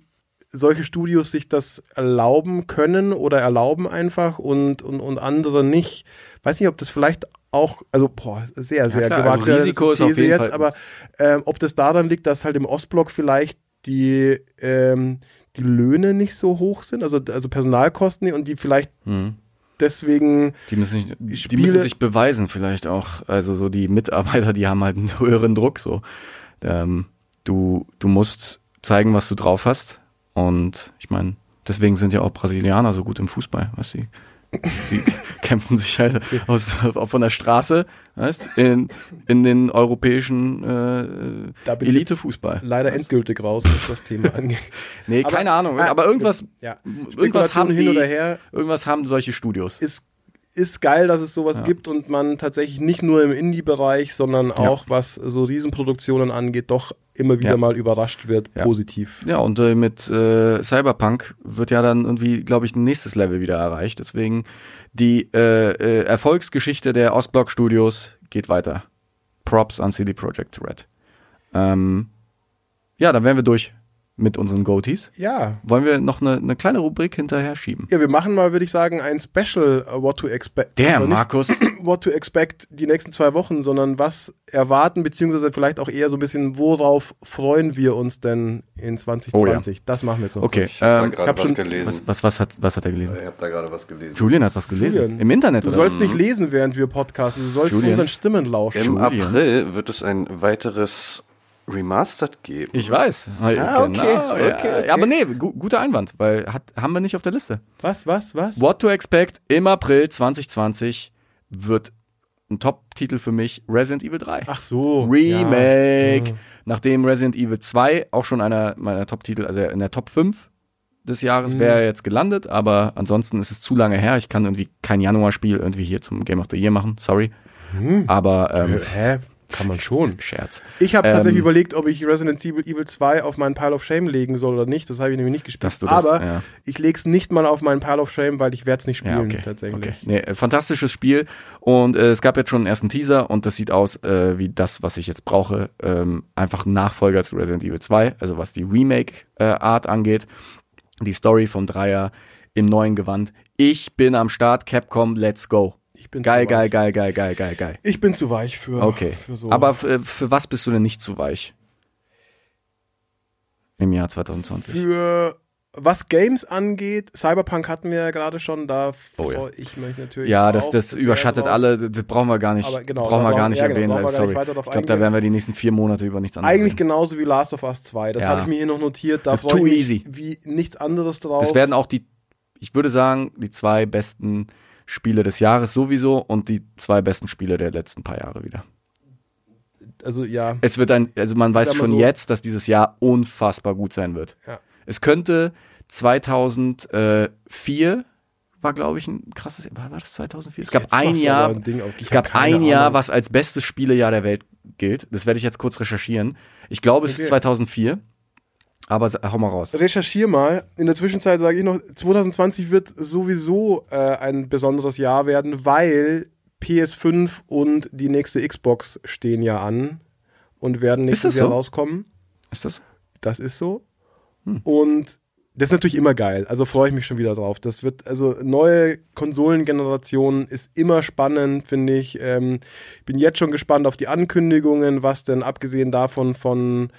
solche Studios sich das erlauben können oder erlauben einfach und, und, und andere nicht. Weiß nicht, ob das vielleicht auch, also boah, sehr, sehr klar, also gewagte Risiko ist auf jeden jetzt, Fall- aber ähm, ob das daran liegt, dass halt im Ostblock vielleicht die, ähm, die Löhne nicht so hoch sind, also, also Personalkosten und die vielleicht Hm. Deswegen Die müssen, nicht, die müssen sich beweisen vielleicht auch. Also so die Mitarbeiter, die haben halt einen höheren Druck so. Ähm, du, du musst zeigen, was du drauf hast. Und ich meine, deswegen sind ja auch Brasilianer so gut im Fußball, was sie Sie kämpfen sich halt aus, von der Straße, weißt, in, in den europäischen äh, Elitefußball. leider Weißt? endgültig raus, was das Thema angeht. Nee, Aber- keine Ahnung, Ah, aber irgendwas, Ja, irgendwas haben hin die, oder her irgendwas haben solche Studios. ist, ist geil, dass es sowas Ja. gibt und man tatsächlich nicht nur im Indie-Bereich, sondern auch was so Riesenproduktionen angeht, doch immer wieder Ja. mal überrascht wird, Ja. positiv. Ja, und äh, mit äh, Cyberpunk wird ja dann irgendwie, glaube ich, ein nächstes Level wieder erreicht. Deswegen die äh, äh, Erfolgsgeschichte der Ostblock Studios geht weiter. Props an CD Projekt Red. Ähm, ja, dann wären wir durch mit unseren Goatees. Ja. Wollen wir noch eine, eine kleine Rubrik hinterher schieben? Ja, wir machen mal, würde ich sagen, ein Special uh, What to Expect. Der Also Markus. What to Expect die nächsten zwei Wochen, sondern was erwarten, beziehungsweise vielleicht auch eher so ein bisschen, worauf freuen wir uns denn in 2020? Das machen wir jetzt noch. Okay, kurz. Ich habe ähm, da gerade hab was schon- gelesen. was, was, hat, was hat er gelesen? Ich habe da gerade was gelesen. Julian hat was gelesen. Julian, Im Internet, Du oder? sollst nicht lesen, während wir podcasten. Du sollst Julian. unseren Stimmen lauschen. Im Julian. April wird es ein weiteres Remastered geben. Ich weiß. Ah, okay, ja. okay, okay. Ja, aber nee, gu guter Einwand, weil hat, haben wir nicht auf der Liste. Was, was, was? What to Expect im April 2020 wird ein Top-Titel für mich Resident Evil 3. Ach so. Remake. Ja. Nachdem Resident Evil 2 auch schon einer meiner Top-Titel, also in der Top 5 des Jahres Mhm. wäre jetzt gelandet, aber ansonsten ist es zu lange her. Ich kann irgendwie kein Januar-Spiel irgendwie hier zum Game of the Year machen, sorry. Mhm. Aber ähm, Hä? Kann man schon. Scherz. Ich habe Ähm, tatsächlich überlegt, ob ich Resident Evil, Evil 2 auf meinen Pile of Shame legen soll oder nicht. Das habe ich nämlich nicht gespielt. Das, Aber ja. ich lege es nicht mal auf meinen Pile of Shame, weil ich werde es nicht Ja, spielen okay. tatsächlich. okay. Nee, äh, fantastisches Spiel. Und äh, es gab jetzt schon einen ersten Teaser und das sieht aus äh, wie das, was ich jetzt brauche. Ähm, einfach ein Nachfolger zu Resident Evil 2, also was die Remake-Art angeht. Die Story vom Dreier im neuen Gewand. Ich bin am Start, Capcom, let's go. Ich bin Geil, geil, geil, geil, geil, geil, geil. Ich bin zu weich für, Okay. für so. Aber für, für was bist du denn nicht zu weich? Im Jahr 2020. für was Games angeht, Cyberpunk hatten wir ja gerade schon, da Oh ja. ich mich natürlich. Ja, das, das überschattet drauf. alle, das brauchen wir gar nicht, Aber genau, brauchen wir gar nicht ja, genau, erwähnen. gar sorry. nicht ich glaube, da werden wir die nächsten vier Monate über nichts anderes Eigentlich reden. genauso wie Last of Us 2. Das Ja. habe ich mir hier noch notiert. Da freue ich too mich easy. wie nichts anderes drauf. Das werden auch die, ich würde sagen, die zwei besten Spiele des Jahres sowieso und die zwei besten Spiele der letzten paar Jahre wieder. also ja, Es wird ein, also man weiß schon so- jetzt, dass dieses Jahr unfassbar gut sein wird. Ja. Es könnte 2004 war, glaube ich, ein krasses, war, war das 2004? Es gab Jetzt ein Jahr, ein auf. Es gab ein Jahr, Ahnung. was als bestes Spielejahr der Welt gilt. Das werde ich jetzt kurz recherchieren. Ich glaube, es Okay. ist 2004. Aber hau mal raus. Recherchier mal. In der Zwischenzeit sage ich noch, 2020 wird sowieso äh, ein besonderes Jahr werden, weil PS5 und die nächste Xbox stehen ja an und werden nächstes Jahr so? rauskommen. Ist das? Das ist so. Hm. Und das ist natürlich immer geil. Also freue ich mich schon wieder drauf. Das wird, also neue Konsolengeneration ist immer spannend, finde ich. Ähm, bin jetzt schon gespannt auf die Ankündigungen, was denn abgesehen davon von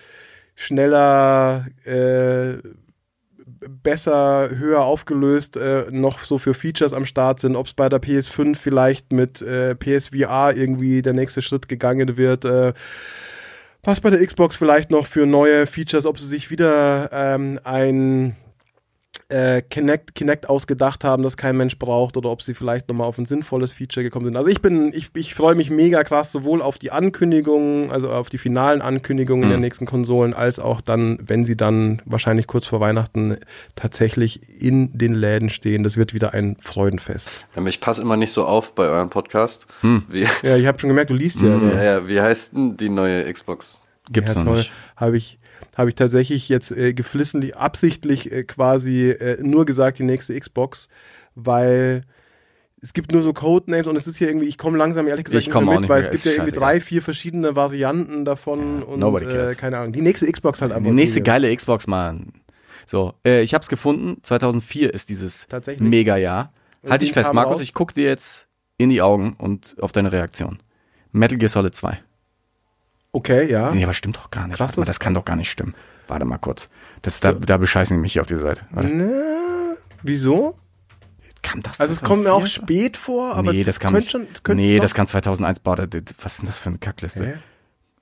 schneller, äh, besser, höher aufgelöst äh, noch so für Features am Start sind, ob es bei der PS5 vielleicht mit äh, PSVR irgendwie der nächste Schritt gegangen wird. Äh, was bei der Xbox vielleicht noch für neue Features, ob sie sich wieder ähm, ein äh, Kinect, Kinect ausgedacht haben, das kein Mensch braucht, oder ob sie vielleicht nochmal auf ein sinnvolles Feature gekommen sind. Also ich bin, ich, ich freue mich mega krass, sowohl auf die Ankündigungen, also auf die finalen Ankündigungen Mhm. der nächsten Konsolen, als auch dann, wenn sie dann wahrscheinlich kurz vor Weihnachten tatsächlich in den Läden stehen. Das wird wieder ein Freudenfest. Ja, ich passe immer nicht so auf bei eurem Podcast. Hm. Wie, Ja, ich habe schon gemerkt, du liest ja. ja, ja, wie heißt denn die neue Xbox? Gibt's ja, noch toll. nicht. Habe ich, habe ich tatsächlich jetzt äh, geflissentlich, absichtlich äh, quasi äh, nur gesagt, die nächste Xbox, weil es gibt nur so Codenames und es ist hier irgendwie, ich komme langsam ehrlich gesagt Ich nicht mehr mit, weil es gibt ja irgendwie drei, vier verschiedene Varianten davon Ja, und nobody äh, cares. keine Ahnung. Die nächste Xbox halt einfach. Die nächste geile Xbox, Mann. So, äh, ich hab's gefunden. 2004 ist dieses? Mega-Jahr. Halt dich fest, Markus, raus? ich guck dir jetzt in die Augen und auf deine Reaktion. Metal Gear Solid 2. Okay, ja. Nee, aber stimmt doch gar nicht. Krass, mal, das- das kann doch gar nicht stimmen. Warte mal kurz. Das, da, da bescheißen die mich hier auf die Seite. Warte. Na, wieso? Kam das Also es kommt mir auch 2004? spät vor, aber nee, das könnte nicht. schon, das nee, das kam 2001. Boah, das, das- was ist denn das für eine Kackliste? Hä?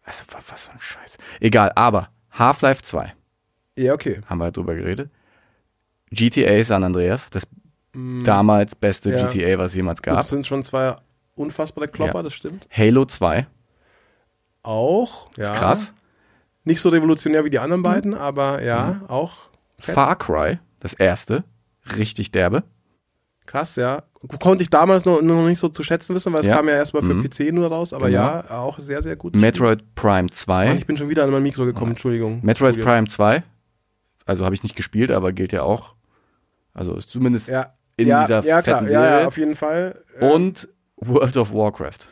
Also, wa- was für ein Scheiß. Egal, aber Half-Life 2, Ja, okay. haben wir halt drüber geredet. GTA San Andreas, das damals beste Mm. Ja. GTA, was es jemals gab. das sind schon zwei unfassbare Klopper, Ja. das stimmt. Halo 2, Auch. Ja. ist krass. Nicht so revolutionär wie die anderen beiden, aber ja, auch Fett. Far Cry, das erste, richtig derbe. krass, ja. Konnte ich damals noch, noch nicht so zu schätzen wissen, weil es Ja. kam ja erstmal für Mhm. PC nur raus, aber Genau. ja, auch sehr, sehr gut. Metroid Prime Mann, 2. ich bin schon wieder an mein Mikro gekommen, Entschuldigung. Metroid Entschuldigung. Prime 2. Also habe ich nicht gespielt, aber gilt ja auch. Also ist zumindest Ja, in ja, dieser ja, klar, fetten ja, Serie. ja, auf jeden Fall. Äh, und World of Warcraft.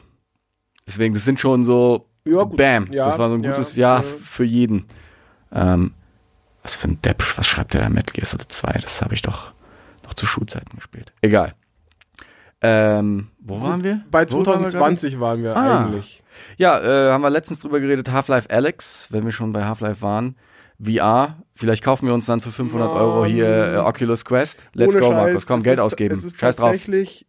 Deswegen, das sind schon so, Ja, so. Bam. Ja, das war so ein ja, gutes Jahr ja. für jeden. Ähm, was für ein Depp, was schreibt der da Metal Gear Solid 2? Das habe ich doch noch zu Schulzeiten gespielt. Egal. Ähm, wo waren wir? bei Wo waren wir? 2020 waren wir Ah. eigentlich. Ja, äh, haben wir letztens drüber geredet, Half-Life Alex, wenn wir schon bei Half-Life waren. VR, vielleicht kaufen wir uns dann für 500 Euro hier äh, Oculus Quest. Let's go, Scheiß, Markus, komm, Geld ist, ausgeben. Es ist Scheiß drauf. tatsächlich,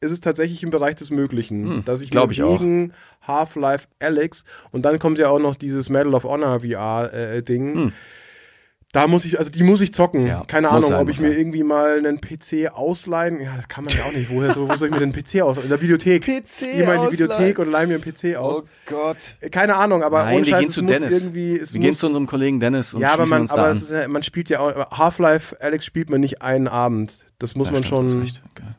es ist tatsächlich im Bereich des Möglichen, Hm, dass ich mir ich auch. wegen Half-Life Alex und dann kommt ja auch noch dieses Medal of Honor VR-Ding. Hm. Da muss ich, also die muss ich zocken. Ja, Keine Ahnung, sein, ob ich muss mir sein. irgendwie mal einen PC ausleihen. Ja, das kann man ja auch nicht. Woher so, wo soll ich mir einen PC ausleihen? In der Videothek. PC Geh mal in die Videothek und leih mir einen PC aus. Oh Gott. Keine Ahnung, aber Nein, ohne wir Scheiß, gehen es zu Dennis. Wir muss, gehen zu unserem Kollegen Dennis und ja, aber man, uns aber ja, man spielt ja auch, Half-Life Alex spielt man nicht einen Abend. Das muss Ja, man stimmt, schon,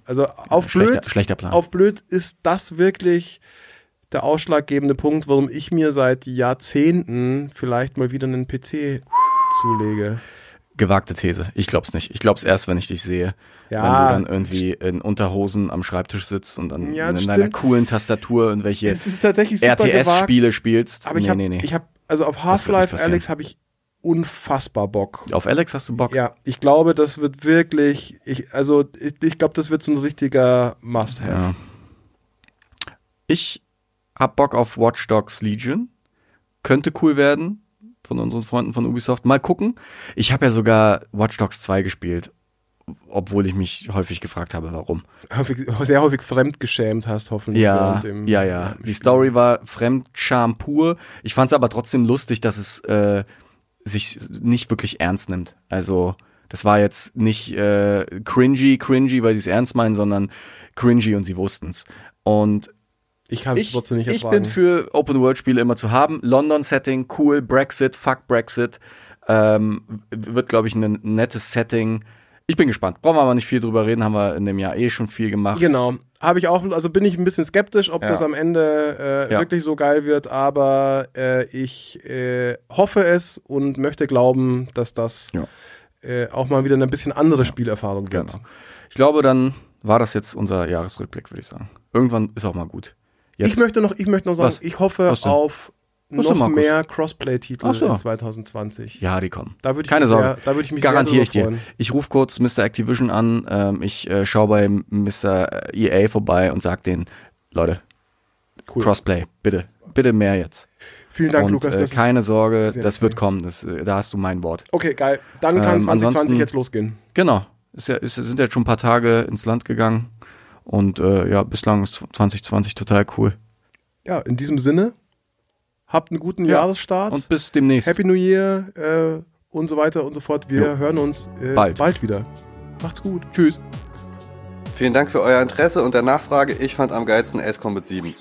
also auf schlechter, blöd, schlechter Plan. auf blöd ist das wirklich der ausschlaggebende Punkt, warum ich mir seit Jahrzehnten vielleicht mal wieder einen PC zulege. Gewagte These. Ich glaub's nicht. Ich glaub's erst, wenn ich dich sehe. Ja. Wenn du dann irgendwie in Unterhosen am Schreibtisch sitzt und dann Ja, in das deiner stimmt. coolen Tastatur irgendwelche RTS-Spiele spielst. aber ich nee, habe, nee, nee. ich habe, also auf Half-Life. Alex habe ich unfassbar Bock. Auf Alex hast du Bock? Ja, ich glaube, das wird wirklich, ich, also ich, ich glaube, das wird so ein richtiger Must-Have. Ja. Ich hab Bock auf Watch Dogs Legion. Könnte cool werden. von unseren Freunden von Ubisoft. Mal gucken. Ich habe ja sogar Watch Dogs 2 gespielt, obwohl ich mich häufig gefragt habe, warum. Häufig, sehr häufig fremdgeschämt hast, hoffentlich. Ja, dem- ja, ja. Die. Story war Fremdscham pur. Ich fand es aber trotzdem lustig, dass es äh, sich nicht wirklich ernst nimmt. Also das war jetzt nicht äh, cringy, cringy, weil sie es ernst meinen, sondern cringy und sie wussten's. Und Ich kann es ich, trotzdem nicht ich ertragen. bin für Open-World-Spiele immer zu haben. London-Setting, cool, Brexit, fuck Brexit. Ähm, wird, glaube ich, ein nettes Setting. Ich bin gespannt. Brauchen wir aber nicht viel drüber reden, haben wir in dem Jahr eh schon viel gemacht. Genau. Habe ich auch, also bin ich ein bisschen skeptisch, ob Ja. das am Ende äh, Ja. wirklich so geil wird, aber äh, ich äh, hoffe es und möchte glauben, dass das Ja. äh, auch mal wieder eine bisschen andere Spielerfahrung wird. Genau. Ich glaube, dann war das jetzt unser Jahresrückblick, würde ich sagen. Irgendwann ist auch mal gut. Jetzt, Ich möchte noch, ich möchte noch sagen, Was? ich hoffe auf noch Markus? mehr Crossplay-Titel so. in 2020. ja, die kommen. Da würde ich Keine mich Sorge. Sehr, da würde ich mich Garantiere ich dir. Ich rufe kurz Mr. Activision an. Ähm, ich äh, schaue bei Mr. EA vorbei und sag denen, Leute, Cool. Crossplay, bitte, bitte mehr jetzt. Vielen Dank, und Lukas. äh, keine Sorge, das wird kommen. Das, äh, da hast du mein Wort. Okay, geil. Dann kann Ähm, 2020 ansonsten- jetzt losgehen. Genau. Ist ja, ist, sind jetzt schon ein paar Tage ins Land gegangen. Und äh, ja, bislang ist 2020 total cool. Ja, in diesem Sinne, habt einen guten Ja. Jahresstart. Und bis demnächst. Happy New Year äh, und so weiter und so fort. Wir Jo. hören uns äh, Bald. bald wieder. Macht's gut. Tschüss. Vielen Dank für euer Interesse und der Nachfrage. Ich fand am geilsten Ace Combat 7.